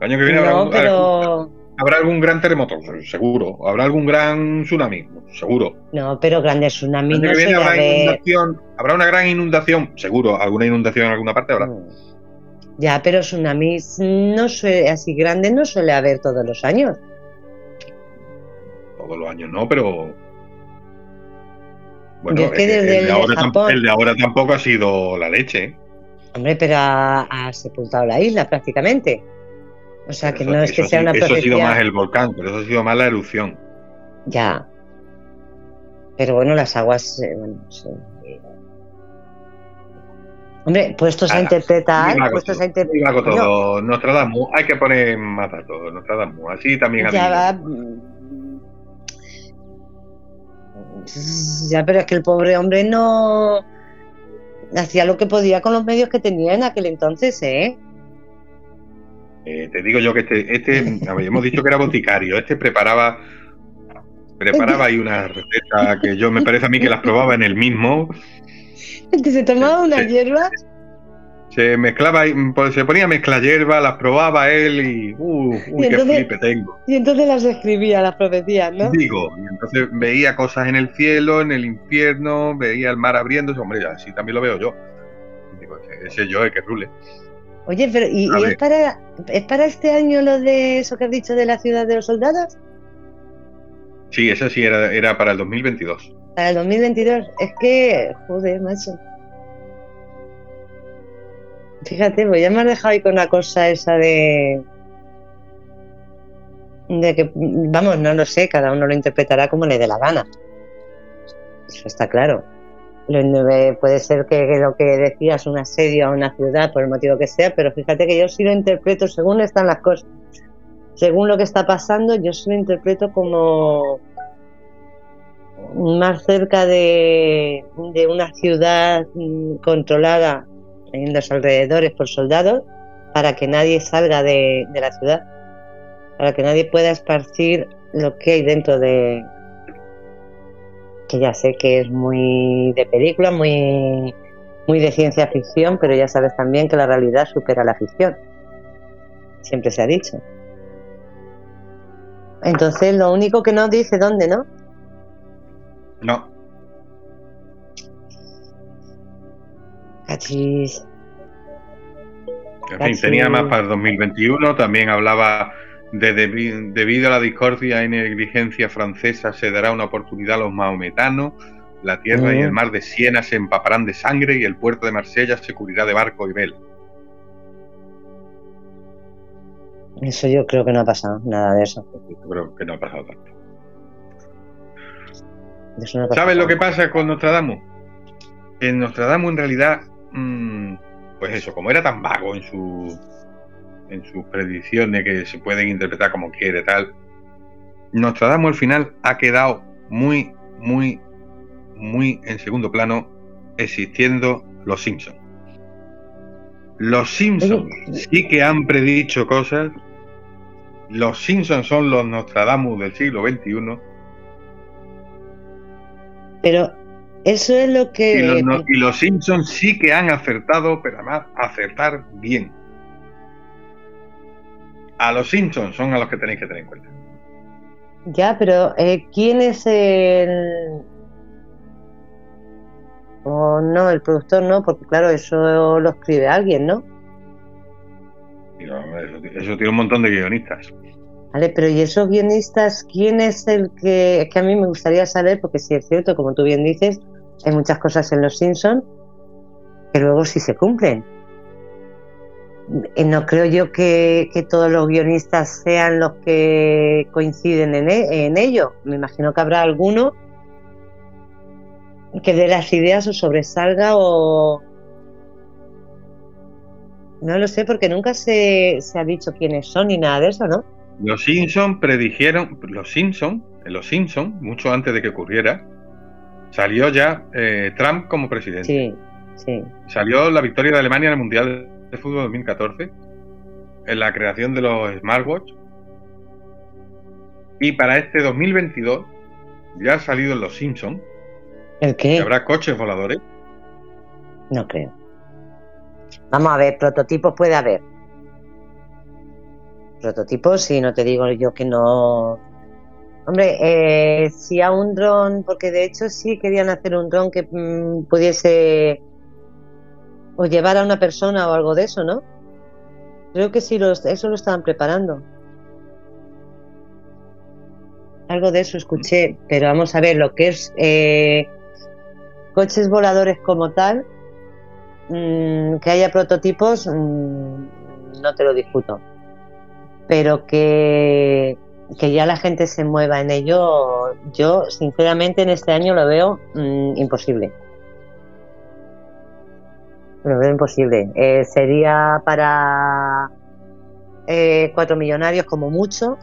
El año que viene habrá, No, un- pero, habrá algún gran terremoto, seguro. Habrá algún gran tsunami, seguro. no, pero grandes El tsunamis año no que viene habrá inundación, habrá una gran inundación, seguro. Alguna inundación en alguna parte habrá. Mm. Ya, pero tsunamis no suele, así grandes no suele haber todos los años. Todos los años no, pero. Bueno, es que el, de el de ahora tam- Japón- el de ahora tampoco ha sido la leche. ¿eh? Hombre, pero ha, ha sepultado la isla prácticamente. O sea, que Eso- no es que sea una Eso ha sido más el volcán, pero eso ha sido más la erupción. Ya. Pero bueno, las aguas. eh, bueno, sí. Hombre, puestos a Ah, interpretar, muy vago puestos todo, a interpretar. Nostradamus, hay que poner más datos. Nostradamus, así también ya Ya, pero es que el pobre hombre no hacía lo que podía con los medios que tenía en aquel entonces, ¿eh? Eh, te digo yo que este, este hemos dicho que era boticario, este preparaba preparaba ahí una receta que yo me parece a mí que las probaba en el mismo, Que se tomaba una hierba. Se mezclaba, ahí, pues, se ponía a mezclar hierba, las probaba él y uh, uy, Y qué entonces- flipe tengo. Y entonces las escribía, las profecías, ¿no? Digo, y entonces veía cosas en el cielo, en el infierno, veía el mar abriéndose, hombre, así también lo veo yo. Digo, ese, yo es que rule. Oye, pero ¿y, es para es para este año lo de eso que has dicho de la ciudad de los soldados? Sí, ese sí era, era para el 2022. Para el 2022. Es que, joder, macho. Fíjate, pues ya me has dejado ahí con la cosa esa de. De que, vamos, no lo sé, cada uno lo interpretará como le dé la gana. Eso está claro. Puede ser que, lo que decías un asedio a una ciudad por el motivo que sea, pero fíjate que yo sí lo interpreto según están las cosas. Según lo que está pasando, yo sí lo interpreto como más cerca de, de una ciudad mm, controlada en los alrededores por soldados para que nadie salga de, de la ciudad, para que nadie pueda esparcir lo que hay dentro de... que ya sé que es muy de película, muy, muy de ciencia ficción, pero ya sabes también que la realidad supera la ficción. Siempre se ha dicho. Entonces, lo único que no dice dónde, ¿no? No, Cachis. En fin, tenía más para el 2021, también hablaba de, debi- debido a la discordia y negligencia francesa se dará una oportunidad a los maometanos, la tierra y Mm. el mar de Siena se empaparán de sangre y el puerto de Marsella se cubrirá de barco y vela. Eso yo creo que no ha pasado, nada de eso. Creo que no ha pasado tanto. No ha pasado. ¿Sabes lo que pasa con Nostradamus? En Nostradamus en realidad, mm, pues eso, como era tan vago en su en sus predicciones que se pueden interpretar como quiere tal, Nostradamus al final ha quedado muy, muy, muy en segundo plano existiendo los Simpsons. Los Simpsons sí que han predicho cosas. Los Simpsons son los Nostradamus del siglo XXI. Pero eso es lo Y que... los, no- y los Simpsons sí que han acertado, pero además acertar bien. A los Simpsons son a los que tenéis que tener en cuenta. Ya, pero eh, ¿quién es el... O no, el productor no, porque claro, eso lo escribe alguien, ¿no? Eso, eso tiene un montón de guionistas. Vale, pero ¿y esos guionistas, quién es el que... Es que a mí me gustaría saber, porque si es cierto, como tú bien dices, hay muchas cosas en Los Simpsons que luego sí se cumplen. eh, no creo yo que, todos los guionistas sean los que coinciden en, e- ello. Me imagino que habrá alguno que de las ideas o sobresalga o... No lo sé, porque nunca se, se ha dicho quiénes son ni nada de eso, ¿no? Los Simpson predijeron, los Simpson, los Simpson, mucho antes de que ocurriera, salió ya eh, Trump como presidente. Sí, sí. Salió la victoria de Alemania en el Mundial de Fútbol 2014, en la creación de los smartwatch. Y para este 2022 ya ha salido en los Simpson ¿El que qué? habrá coches voladores. No creo. Vamos a ver, prototipos puede haber. Prototipos, si no te digo yo que no. Hombre, eh, si a un dron, porque de hecho sí querían hacer un dron que mm, pudiese o llevar a una persona o algo de eso, ¿no? Creo que sí, los, eso lo estaban preparando. Algo de eso escuché, pero vamos a ver, lo que es eh, coches voladores como tal, mm, que haya prototipos, mm, no te lo discuto. Pero que, que ya la gente se mueva en ello, yo sinceramente en este año lo veo mm, imposible. Lo veo imposible. Eh, sería para eh, cuatro millonarios como mucho.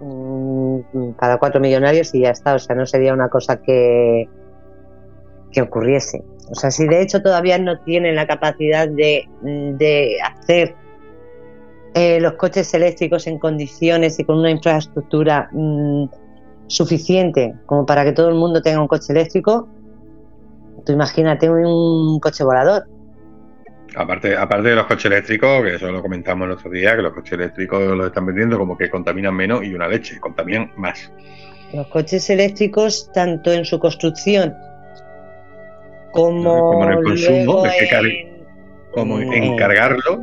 Mm, Para cuatro millonarios y ya está. O sea, no sería una cosa que, que ocurriese. O sea, si de hecho todavía no tienen la capacidad de, de hacer eh, los coches eléctricos en condiciones y con una infraestructura mm, suficiente como para que todo el mundo tenga un coche eléctrico, tú imagínate un coche volador. Aparte, aparte de los coches eléctricos, que eso lo comentamos el otro día, que los coches eléctricos los están vendiendo como que contaminan menos y una leche, contaminan más. Los coches eléctricos, tanto en su construcción como, Como en el consumo, que car- en- Como Mm. en cargarlo.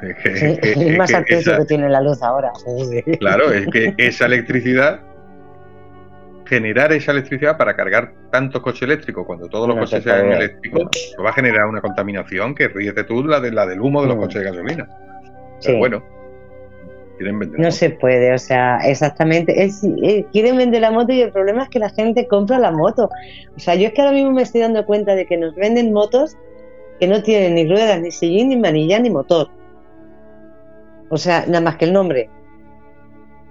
Sí, es más al precio que tiene la luz ahora. Claro, es que esa electricidad, generar esa electricidad para cargar tantos coches eléctricos cuando todos los No coches se sean eléctricos, pues va a generar una contaminación que ríete tú la, de, la del humo de los Mm. coches de gasolina. Sí. Pero bueno, quieren vender. No se puede, o sea, exactamente. Es, eh, quieren vender la moto y el problema es que la gente compra la moto. O sea, yo es que ahora mismo me estoy dando cuenta de que nos venden motos que no tienen ni ruedas, ni sillín, ni manilla, ni motor. O sea, nada más que el nombre.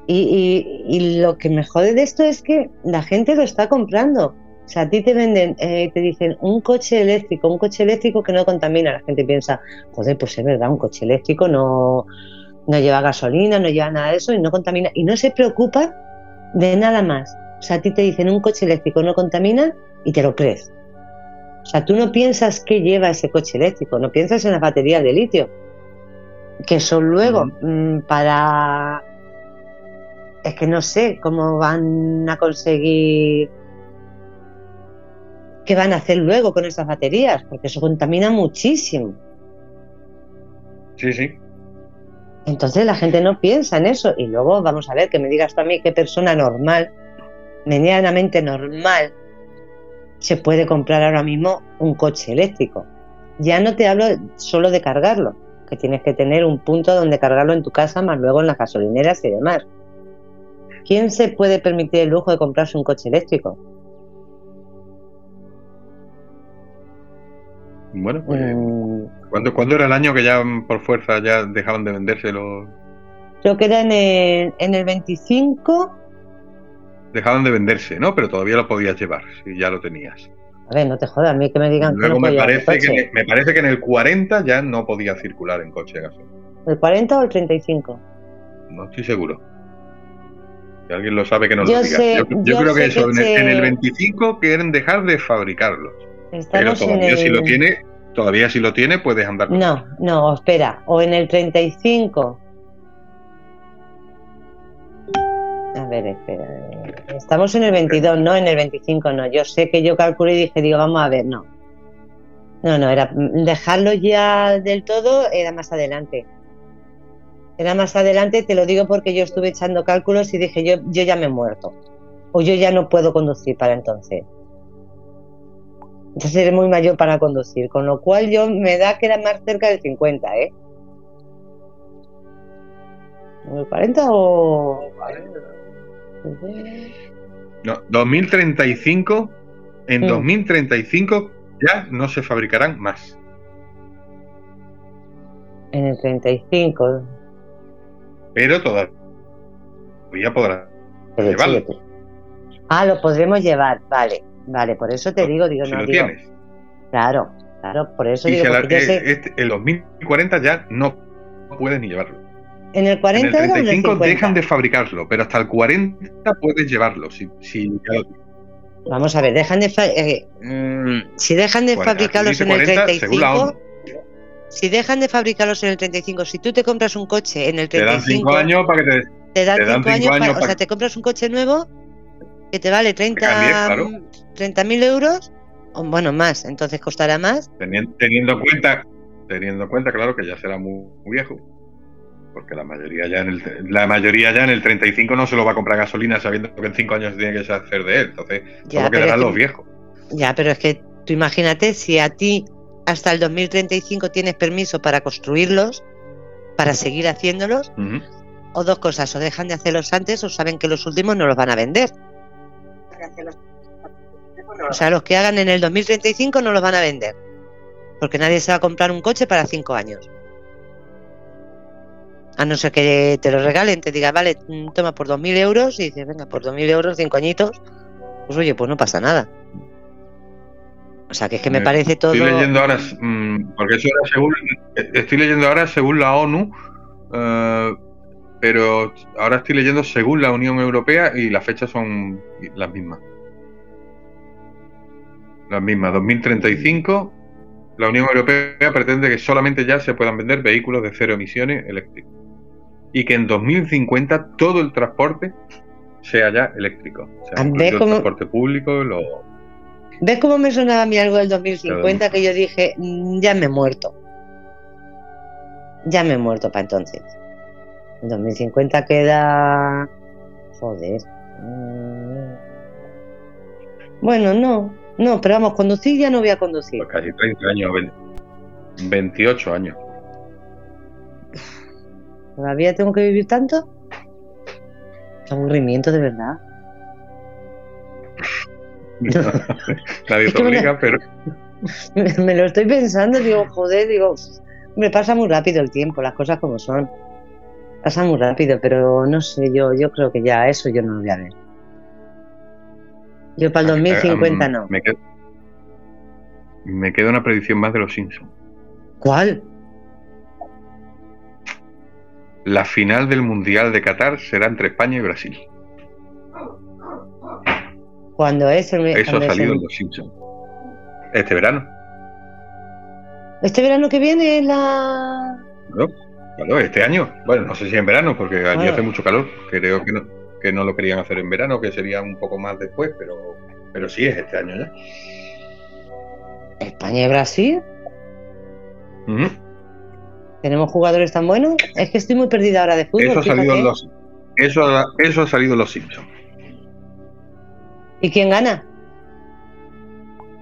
Y, lo que me jode de esto es que la gente lo está comprando. O sea, a ti te venden, eh, te dicen un coche eléctrico, un coche eléctrico que no contamina. La gente piensa, joder, pues es verdad, un coche eléctrico no, no lleva gasolina, no lleva nada de eso y no contamina. Y no se preocupan de nada más. O sea, a ti te dicen un coche eléctrico no contamina y te lo crees. O sea, tú no piensas qué lleva ese coche eléctrico, no piensas en las baterías de litio, que son luego mm, para... Es que no sé cómo van a conseguir... ¿Qué van a hacer luego con esas baterías? Porque eso contamina muchísimo. Sí, sí. Entonces la gente no piensa en eso. Y luego vamos a ver que me digas tú a mí qué persona normal, medianamente normal, se puede comprar ahora mismo un coche eléctrico. Ya no te hablo solo de cargarlo, que tienes que tener un punto donde cargarlo en tu casa, más luego en las gasolineras y demás. ¿Quién se puede permitir el lujo de comprarse un coche eléctrico? Bueno, pues, Mm, ¿cuándo, cuándo era el año que ya mm, por fuerza ya dejaban de venderse los... creo que era en el, en el 25. Dejaban de venderse, ¿no? Pero todavía lo podías llevar, si ya lo tenías. A ver, no te jodas, a mí que me digan que Luego no me parece, que, en- me parece que en el 40 ya no podía circular en coche de gasolina. ¿El 40 o el 35? No estoy seguro. Si alguien lo sabe, que Yo lo diga. sé- yo, yo yo creo que eso, que en, el, se- en el 25 quieren dejar de fabricarlos. Pero Estamos en todavía el... si lo tiene, todavía si lo tiene, puedes andar. con No, no, espera. O en el 35. A ver, espera. Estamos en el 22, no en el 25, no. Yo sé que yo calculé y dije, digo, vamos a ver, no. No, no, era dejarlo ya del todo, era más adelante. Era más adelante, te lo digo porque yo estuve echando cálculos y dije, yo, yo ya me he muerto. O yo ya no puedo conducir para entonces. Ya seré muy mayor para conducir, con lo cual yo me da que era más cerca del 50, ¿eh? ¿El 40 o...? No, 2035, en Mm. 2035 ya no se fabricarán más. En el 35. Pero todavía podrá pero llevarlo. chíguete. Ah, lo podremos llevar, vale. Vale, por eso te digo, digo, si no, lo digo, tienes. claro, claro, por eso Y digo, si la- yo sé, eh, este- el 2040 ya no puedes ni llevarlo. En el En 40 el era o en el 35 50. dejan de fabricarlo, pero hasta el 40 puedes llevarlo. Si. Vamos a ver, dejan de fa- eh, mm, si dejan de Bueno, fabricarlos en el 40, según la 35, ONU. si dejan de fabricarlos en el 35, si tú te compras un coche en el Te dan 35, 5 años para que te. te dan te dan 5 años, para- años o sea, te compras un coche nuevo que te vale 30 cambies, claro. 30.000 euros, o bueno, más, entonces costará más. Teniendo, teniendo en cuenta, teniendo en cuenta, claro, que ya será muy, muy viejo. Porque la mayoría ya en el la mayoría ya en el 35 no se lo va a comprar gasolina sabiendo que en 5 años tiene que hacer de él. Entonces, Ya, solo pero quedarán que- los viejos. Ya, pero es que tú imagínate si a ti hasta el 2035 tienes permiso para construirlos, para seguir haciéndolos, o dos cosas, o dejan de hacerlos antes o saben que los últimos no los van a vender. O sea, los que hagan en el 2035 no los van a vender, porque nadie se va a comprar un coche para cinco años. A no ser que te lo regalen, te diga, vale, mm, toma por 2.000 euros y dices, venga, por 2.000 euros, cinco añitos, pues oye, pues no pasa nada. O sea, que es que me Eh, parece todo... Estoy leyendo ahora, mm, porque eso era según, estoy leyendo ahora según la ONU, eh, pero ahora estoy leyendo según la Unión Europea y las fechas son las mismas. Las mismas, 2035, la Unión Europea pretende que solamente ya se puedan vender vehículos de cero emisiones eléctricos. Y que en 2050 todo el transporte sea ya eléctrico. O sea, Ah, incluido ¿ves el transporte público, lo, ¿Ves cómo me sonaba a mí algo del 2050 que yo dije, "Mm, ya me he muerto? Ya me he muerto para entonces. En 2050 queda... Joder. Mm. Bueno, no. No, pero vamos, conducir ya no voy a conducir. Pues casi 30 años, 20 28 años. ¿Todavía tengo que vivir tanto? Qué aburrimiento, de verdad. Nadie te obliga, pero me lo estoy pensando, digo, joder, digo, me pasa muy rápido el tiempo, las cosas como son. Pasa muy rápido, pero no sé, yo, yo creo que ya eso yo no lo voy a ver. Yo para el 2050 no. Me queda, me queda una predicción más de los Simpsons. ¿Cuál? La final del Mundial de Qatar será entre España y Brasil. Cuando es el, Eso ha salido el- en los Simpsons. Este verano. Este verano que viene es la. ¿no? Claro, este año. Bueno, no sé si en verano, porque allí Bueno. hace mucho calor. Creo que no, que no lo querían hacer en verano, que sería un poco más después, pero, pero sí es este año ya. España y Brasil. Ujú. ¿Tenemos jugadores tan buenos? Es que estoy muy perdida ahora de fútbol. Eso ha salido en los. Eso, eso ha salido en los Simpsons. ¿Y quién gana?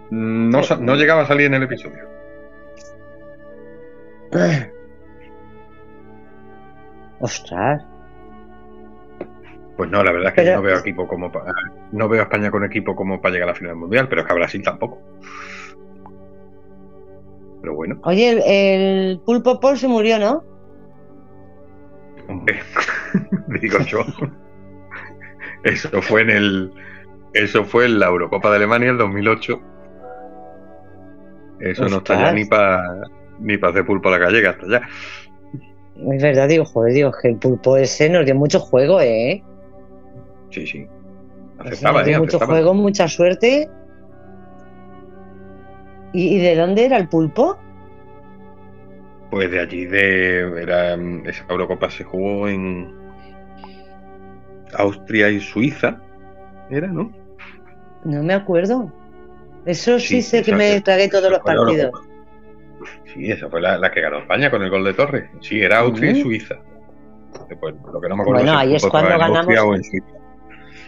No, sa- no llegaba a salir en el episodio. Ostras. Pues no, la verdad es que Pero- no veo equipo como pa- no veo a España con equipo como para llegar a la final del mundial, pero es que a Brasil tampoco. Pero bueno, Oye, el, el pulpo Paul se murió, ¿no? hombre, digo yo. Eso fue en el eso fue en la Eurocopa de Alemania el 2008. Eso no está ya ni para ni para hacer pulpo a la gallega, hasta ya. Es verdad, digo, joder, digo, que el pulpo ese nos dio mucho juego, ¿eh? Sí, sí. Aceptaba, nos dio ¿eh? mucho Aceptaba. juego, mucha suerte. ¿Y, de dónde era el pulpo? Pues de allí de era, mm, esa Eurocopa se jugó en Austria y Suiza, era, ¿no? No me acuerdo. Eso sí, Sí, sé que me tragué todos los partidos. Sí, esa fue la, la que ganó España con el gol de Torres. Sí, era Austria y. Suiza. Después, lo que no me acuerdo Bueno, ahí es cuando ganamos.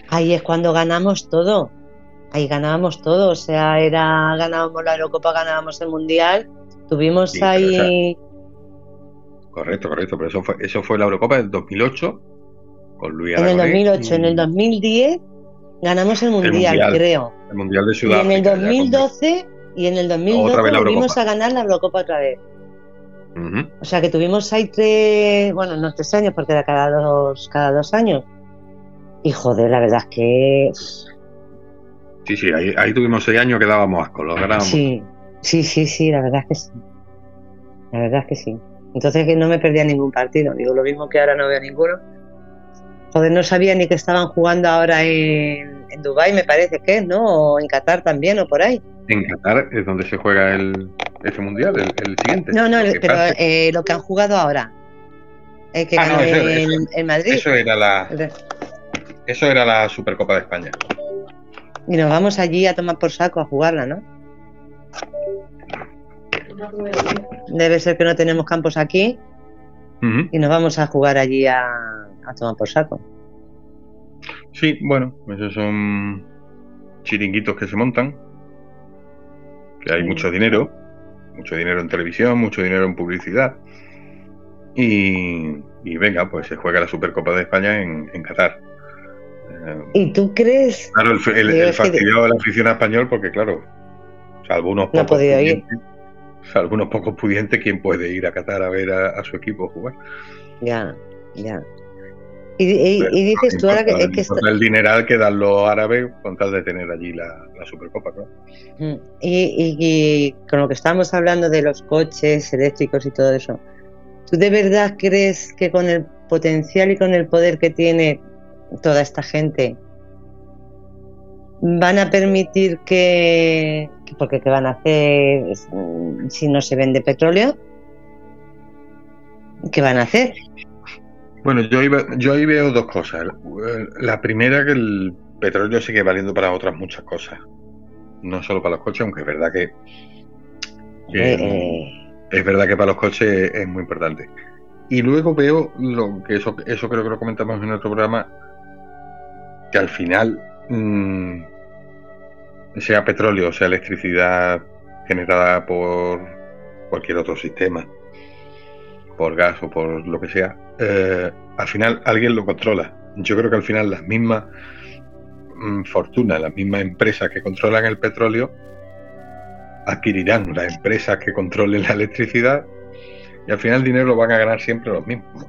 Ahí es cuando ganamos todo. Ahí ganábamos todo, o sea, era ganábamos la Eurocopa, ganábamos el Mundial, tuvimos Sí, ahí... Correcto, correcto, pero eso fue, eso fue la Eurocopa del 2008 con Luis En el Aragonés 2008, en el 2010 ganamos el Mundial, Mundial. creo. el Mundial de Y en Sudáfrica. el ya con- 2012 y en el 2012 Otra vez la volvimos a ganar la Eurocopa otra vez. O sea que tuvimos ahí tres, bueno, no tres años porque era cada dos, cada dos años. Y joder, la verdad es que Sí, sí, ahí, ahí tuvimos seis años que dábamos asco, lo ganábamos. sí, sí, sí, sí, la verdad es que sí. La verdad es que sí. Entonces que no me perdía ningún partido. Digo, lo mismo que ahora no veo ninguno. Joder, no sabía ni que estaban jugando ahora en, en Dubái, me parece que es, ¿no? O en Qatar también, o por ahí. En Qatar es donde se juega el, ese mundial, el, el siguiente. No, no, pero eh, lo que han jugado ahora. El que Ah, no, eso- eso- Madrid. eso era la eso era la Supercopa de España. Y nos vamos allí a tomar por saco a jugarla, ¿no? Debe ser que no tenemos campos aquí y nos vamos a jugar allí a, a tomar por saco. Sí, bueno, esos son chiringuitos que se montan, que hay Sí. mucho dinero, mucho dinero en televisión, mucho dinero en publicidad. Y, y venga, pues se juega la Supercopa de España en, en Qatar. ¿Y tú crees? claro, el, fastidiado de la afición español, porque claro, salvo unos No pocos pudientes, salvo unos pocos pudientes, ¿quién puede ir a Qatar a ver a, a su equipo jugar? Ya, ya. Y, y- Pero y dices no tú ahora que, es que está- el dineral que dan los árabes con tal de tener allí la, la Supercopa, ¿no? Mm. y, y- y con lo que estábamos hablando de los coches eléctricos y todo eso, ¿tú de verdad crees que con el potencial y con el poder que tiene toda esta gente van a permitir que, que- porque qué van a hacer si no se vende petróleo? ¿Qué van a hacer? Bueno, yo yo ahí veo dos cosas. La primera, que el petróleo sigue valiendo para otras muchas cosas. No solo para los coches, aunque es verdad que, que- Eh, es verdad que para los coches es muy importante. Y luego veo lo que eso, eso creo que lo comentamos en otro programa, que al final, mm, sea petróleo, sea electricidad generada por cualquier otro sistema, por gas o por lo que sea, eh, al final alguien lo controla. Yo creo que al final las mismas mm, fortunas, las mismas empresas que controlan el petróleo, adquirirán las empresas que controlen la electricidad y al final el dinero lo van a ganar siempre los mismos.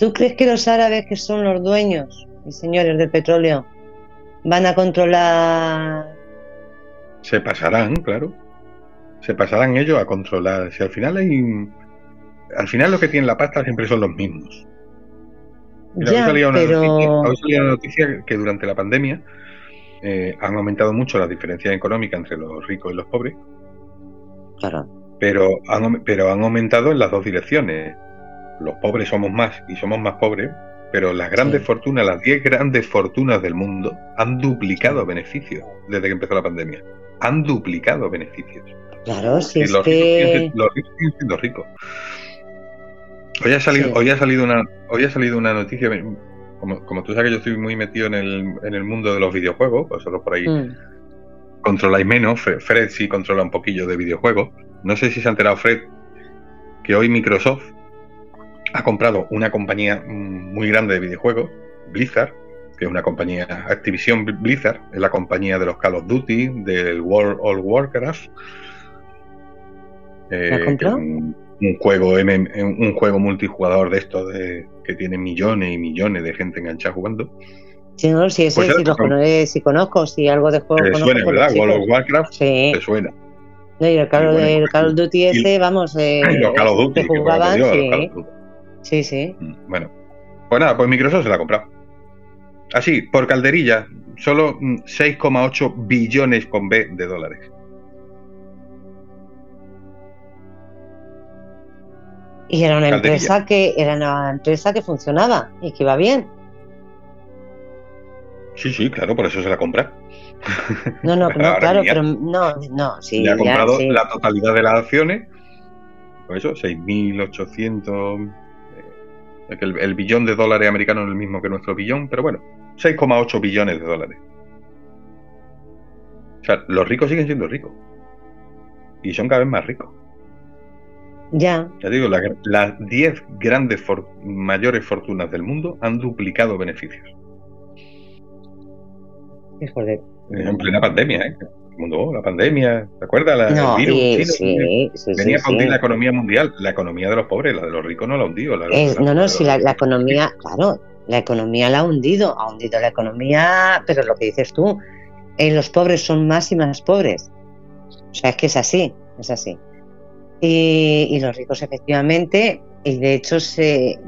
¿Tú crees que los árabes, que son los dueños y señores del petróleo, van a controlar? Se pasarán, claro. Se pasarán ellos a controlar. Si al final hay. Al final lo que tienen la pasta siempre son los mismos. Mira, hoy ya, salía una pero noticia, hoy salía una noticia que durante la pandemia eh, han aumentado mucho las diferencias económicas entre los ricos y los pobres, claro, pero han, pero han aumentado en las dos direcciones. Los pobres somos más y somos más pobres, pero las grandes Sí. fortunas, las 10 grandes fortunas del mundo, han duplicado beneficios desde que empezó la pandemia. Han duplicado beneficios. claro, si Y es los, ricos los ricos siguen siendo ricos. Hoy ha salido, Sí. hoy ha salido una, hoy ha salido una noticia. Como, como tú sabes que yo estoy muy metido en el, en el mundo de los videojuegos, vosotros por ahí Mm, controláis menos. Fre- Fred sí controla un poquillo de videojuegos. No sé si se ha enterado Fred que hoy Microsoft ha comprado una compañía muy grande de videojuegos, Blizzard, que es una compañía, Activision Blizzard, es la compañía de los Call of Duty, del World of Warcraft. eh, un, un juego un juego multijugador de estos de, que tiene millones y millones de gente enganchada jugando. sí, no, si ese, Pues si, los con- cono- eh, si conozco, si algo de juego Te conozco suena, los ¿verdad? World of Warcraft Sí, te suena. no, y el Call, pues, of Duty ese, vamos, eh, Ay, los Call of Duty, que jugaban, los sí, Call of Duty. Sí, sí. Mm, Bueno, pues nada, pues Microsoft se la ha comprado. Así, por calderilla, solo mm, 6,8 billones con B de dólares. Y era una Calderilla. empresa que era una empresa que funcionaba y que iba bien. Sí, sí, claro, por eso se la compra. No, no, no claro, pero no, no, sí, Le ha ya, comprado sí. la totalidad de las acciones. Pues eso, 6.800. que el, el billón de dólares americanos es el mismo que nuestro billón, pero bueno, 6,8 billones de dólares. O sea, los ricos siguen siendo ricos. Y son cada vez más ricos. Ya. Ya digo, la- las 10 grandes for- mayores fortunas del mundo han duplicado beneficios. Hijo de... En plena pandemia, ¿eh? Mundo, oh, la pandemia, ¿te acuerdas? La, No, el virus y- chino, sí, sí, venía sí, a hundir la economía mundial, la economía de los pobres, la de los ricos no la hundió. La, Es- la- no, no, si la, economía, claro, la economía la ha hundido, ha hundido la economía, pero lo que dices tú, eh, los pobres son más y más pobres. O sea, es que es así, es así. Y, y los ricos efectivamente, y de hecho se,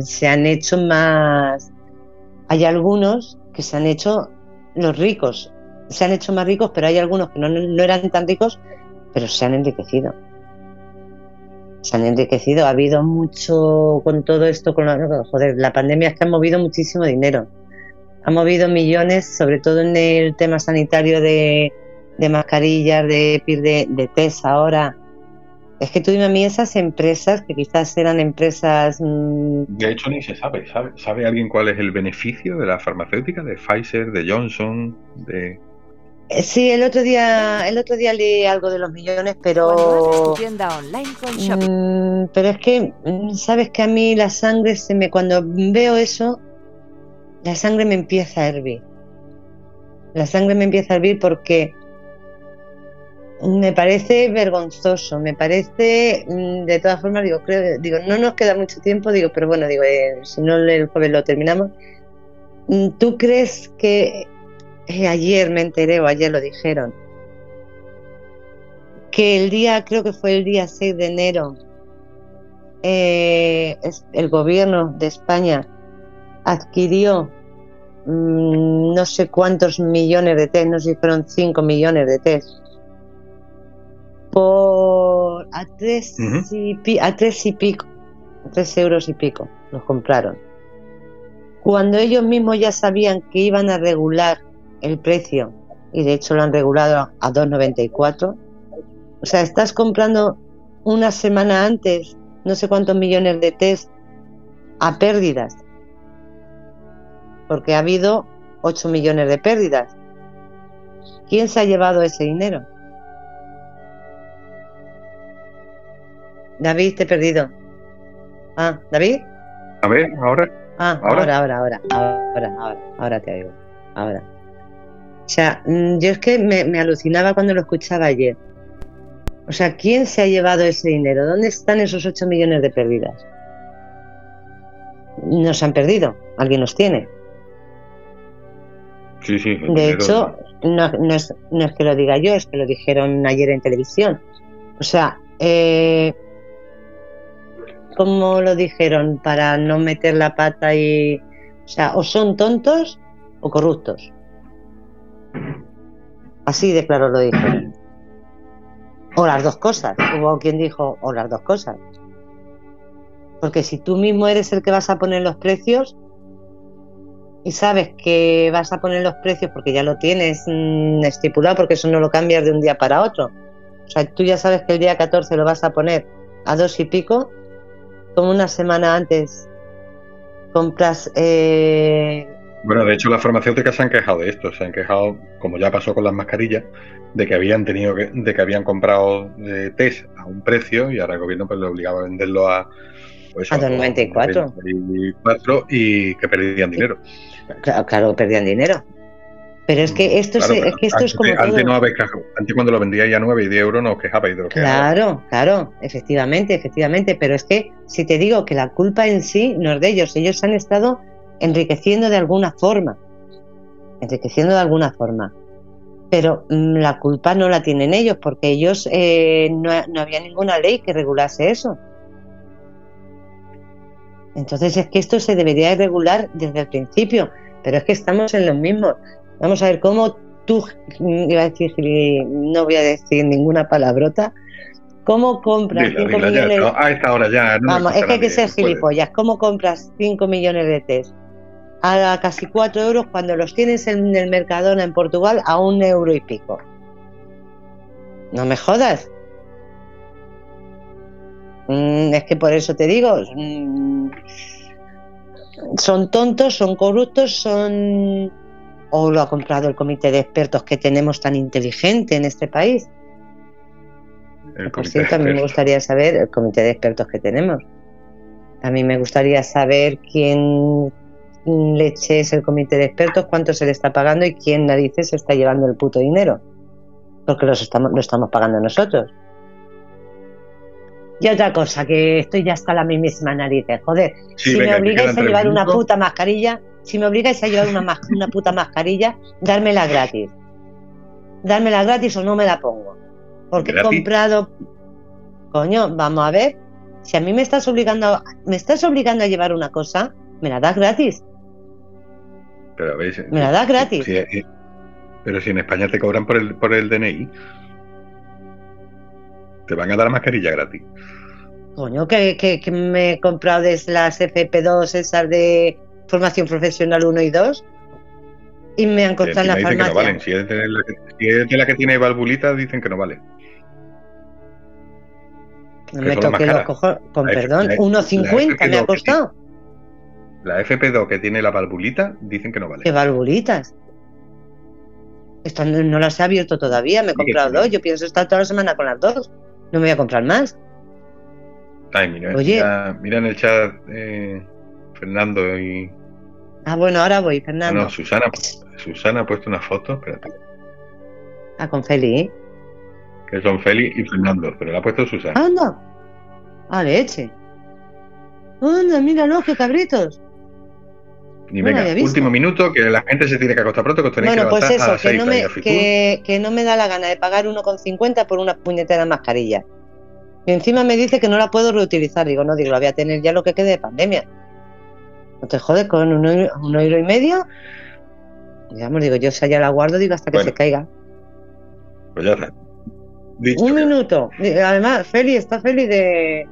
se han hecho más, hay algunos que se han hecho, los ricos se han hecho más ricos, pero hay algunos que no, no eran tan ricos, pero se han enriquecido se han enriquecido. Ha habido mucho con todo esto, con la, joder, la pandemia es que ha movido muchísimo dinero. Ha movido millones, sobre todo en el tema sanitario de, de mascarillas, de, de, de test ahora. Es que dime a mí esas empresas, que quizás eran empresas... mmm, De hecho, ni se sabe. sabe. ¿Sabe alguien cuál es el beneficio de la farmacéutica, de Pfizer, de Johnson, de... eh, Sí, el otro día, el otro día leí algo de los millones, pero tienda online con. Mm, pero es que mm, sabes que a mí la sangre se me cuando veo eso la sangre me empieza a hervir. La sangre me empieza a hervir porque me parece vergonzoso, me parece, mm, de todas formas, digo, creo, digo, no nos queda mucho tiempo, digo, pero bueno, digo, eh, si no el jueves lo terminamos. ¿Tú crees que eh, ayer me enteré o ayer lo dijeron que el día, creo que fue el día 6 de enero, eh, el gobierno de España adquirió mm, no sé cuántos millones de test, no sé si fueron 5 millones de test, por a tres, Ujú. y, pi- a tres y pico, a tres euros y pico, los compraron. Cuando ellos mismos ya sabían que iban a regular el precio, y de hecho lo han regulado a 2,94, o sea, estás comprando una semana antes no sé cuántos millones de test a pérdidas. Porque ha habido 8 millones de pérdidas. ¿Quién se ha llevado ese dinero? David, te he perdido. Ah, David. A ver, ahora... Ah, ¿Ahora? ahora, ahora, ahora, ahora, ahora, ahora te oigo. Ahora. O sea, mm, yo es que me, me alucinaba cuando lo escuchaba ayer. O sea, ¿quién se ha llevado ese dinero? ¿Dónde están esos 8 millones de pérdidas? Nos han perdido, alguien los tiene. Sí, sí. De hecho, no, no es, no es que lo diga yo, es que lo dijeron ayer en televisión. O sea, eh, ¿cómo lo dijeron para no meter la pata y... O sea, o son tontos o corruptos. Así de claro lo dijeron. O las dos cosas. Hubo quien dijo, o las dos cosas. Porque si tú mismo eres el que vas a poner los precios, y sabes que vas a poner los precios porque ya lo tienes mm, estipulado, porque eso no lo cambias de un día para otro. O sea, tú ya sabes que el día 14 lo vas a poner a dos y pico, como una semana antes compras. eh, Bueno, de hecho las farmacéuticas se han quejado de esto, se han quejado, como ya pasó con las mascarillas, de que habían tenido que, de que habían comprado eh, test a un precio y ahora el gobierno pues le obligaba a venderlo a pues, A 2,94. 2,94 y que perdían dinero. claro, claro, perdían dinero. Pero es que esto, Claro, se- pero es, que esto es como antes, todo. no habéis quejado. Antes cuando lo vendíais a 9 y 10 euros no os quejabais de lo que Claro, claro, efectivamente, efectivamente, pero es que si te digo que la culpa en sí no es de ellos, ellos han estado enriqueciendo de alguna forma, enriqueciendo de alguna forma, pero mm, la culpa no la tienen ellos porque ellos eh, no, no había ninguna ley que regulase eso. Entonces es que esto se debería de regular desde el principio, pero es que estamos en los mismos. Vamos a ver cómo tú, mm, iba a decir, no voy a decir ninguna palabrota, cómo compras Dila, 5 dila ya, millones... no, a esta hora ya. no Vamos, es que hay que ser gilipollas. ¿Cómo compras 5 millones de test a casi 4 euros cuando los tienes en el Mercadona en Portugal a un euro y pico? No me jodas. Mm, es que por eso te digo, mm, son tontos, son corruptos, son ¿O lo ha comprado el comité de expertos que tenemos tan inteligente en este país? Por cierto, a mí me gustaría saber el comité de expertos que tenemos. A mí me gustaría saber quién leche es el comité de expertos, cuánto se le está pagando y quién narices se está llevando el puto dinero. Porque los estamos, lo estamos pagando nosotros. Y otra cosa, que estoy ya hasta la misma narices. Joder, Sí, si venga, me obligáis a llevar una puta mascarilla, si me obligáis a llevar una, una puta mascarilla, dármela gratis. Dármela gratis o no me la pongo. Porque he comprado. Coño, vamos a ver. Si a mí me estás obligando a, me estás obligando a llevar una cosa, me la das gratis. Pero veis, Me la das gratis. Pero si en España te cobran por el, por el DNI, te van a dar mascarilla gratis. Coño, que, que, que me he comprado desde las FP2, esas de formación profesional 1 y 2, y me han costado en la dicen que no farmacia. valen. Si es, de la que, si es de la que tiene valvulita, dicen que no vale. No me toque los cojones. Con La perdón, la F- 1,50 la me ha FP2 que costado. La FP2 que tiene la valvulita, dicen que no vale. ¿Qué valvulitas? Estas no, no las he abierto todavía, me he comprado dos. Yo pienso estar toda la semana con las dos. No me voy a comprar más. Ay, mira, Oye. mira, mira en el chat eh, Fernando y. Ah, bueno, ahora voy, Fernando. no, Susana, Susana ha puesto una foto, espérate, Ah, con Feli. que son Félix y Fernando, pero la ha puesto Susana. Anda. Ah, leche. Anda, míralo, qué cabritos. Y no venga, último minuto, que la gente se tiene que acostar pronto, que os tenéis Bueno, que pues a eso, las que 6 no, me, a Fitur. que, que no me da la gana de pagar 1,50 por una puñetera mascarilla. Y encima me dice que no la puedo reutilizar. Digo, no, digo, la voy a tener ya lo que quede de pandemia. No te jodes con un euro, un euro y medio. Digamos, digo, yo esa ya la guardo, digo, hasta que Bueno. se caiga. Pues ya está. Dicho Un que- minuto. Además, Feli, está Feli de.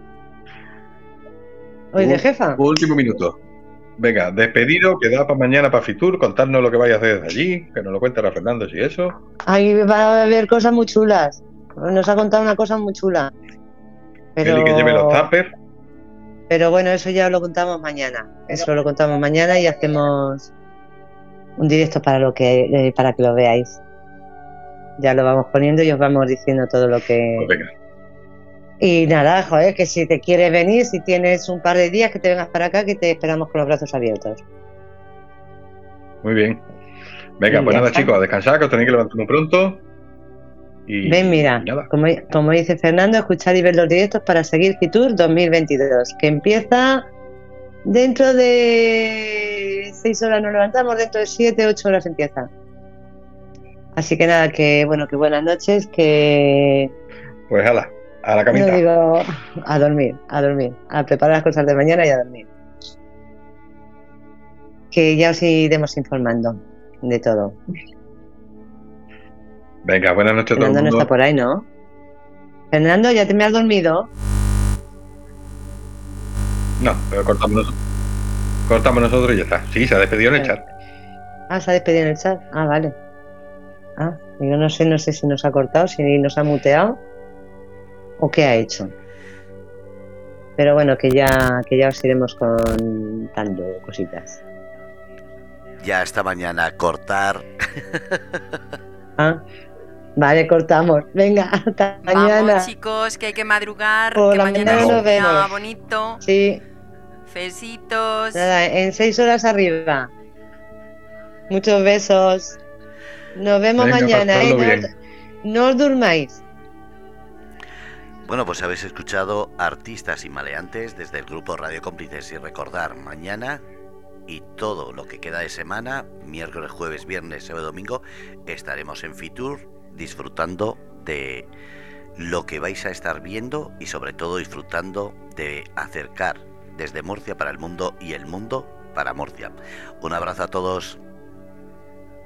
Hoy de jefa. Último minuto. Venga, despedido, queda para mañana para Fitur, contarnos lo que vayas a hacer desde allí, que nos lo cuente Fernando si eso. Ahí va a haber cosas muy chulas. Nos ha contado una cosa muy chula. Pero, que lleve los tuppers. pero bueno, eso ya lo contamos mañana. Eso lo contamos mañana y hacemos un directo para lo que eh, para que lo veáis. Ya lo vamos poniendo y os vamos diciendo todo lo que. Pues venga, Y nada, joder, que si te quieres venir, si tienes un par de días, que te vengas para acá, que te esperamos con los brazos abiertos. muy bien. Venga, Y pues nada está. chicos, a descansar, que os tenéis que levantar muy pronto. Y, Ven, mira, y como, como dice Fernando, escuchar y ver los directos para seguir Fitur 2022, que empieza dentro de seis horas nos levantamos, dentro de siete, ocho horas empieza. Así que nada, que bueno, que buenas noches, que Pues ala, a la camita. no digo a dormir, a dormir, a preparar las cosas de mañana y a dormir. Que ya os iremos informando de todo. Venga, buenas noches a todo el Fernando no mundo. está por ahí, ¿no? Fernando, ¿ya te me has dormido? No, pero cortamos nosotros. Cortamos nosotros y ya está. Sí, se ha despedido en el Vale. chat. Ah, se ha despedido en el chat. Ah, vale. Ah, yo no sé, no sé si nos ha cortado, si nos ha muteado o qué ha hecho. Pero bueno, que ya, que ya os iremos contando cositas. Ya esta mañana cortar. Ah, vale, cortamos. Venga, hasta mañana. Vamos, chicos, que hay que madrugar. Por que la mañana nos vemos. bonito. Sí, Besitos. nada, en seis horas arriba. Muchos besos. Nos vemos Venga, mañana, ¿eh? no os durmáis. Bueno, pues habéis escuchado Artistas y Maleantes desde el grupo Radio Cómplices y recordar mañana y todo lo que queda de semana, miércoles, jueves, viernes, sábado, domingo, estaremos en Fitur disfrutando de lo que vais a estar viendo y sobre todo disfrutando de acercar desde Murcia para el mundo y el mundo para Murcia. Un abrazo a todos.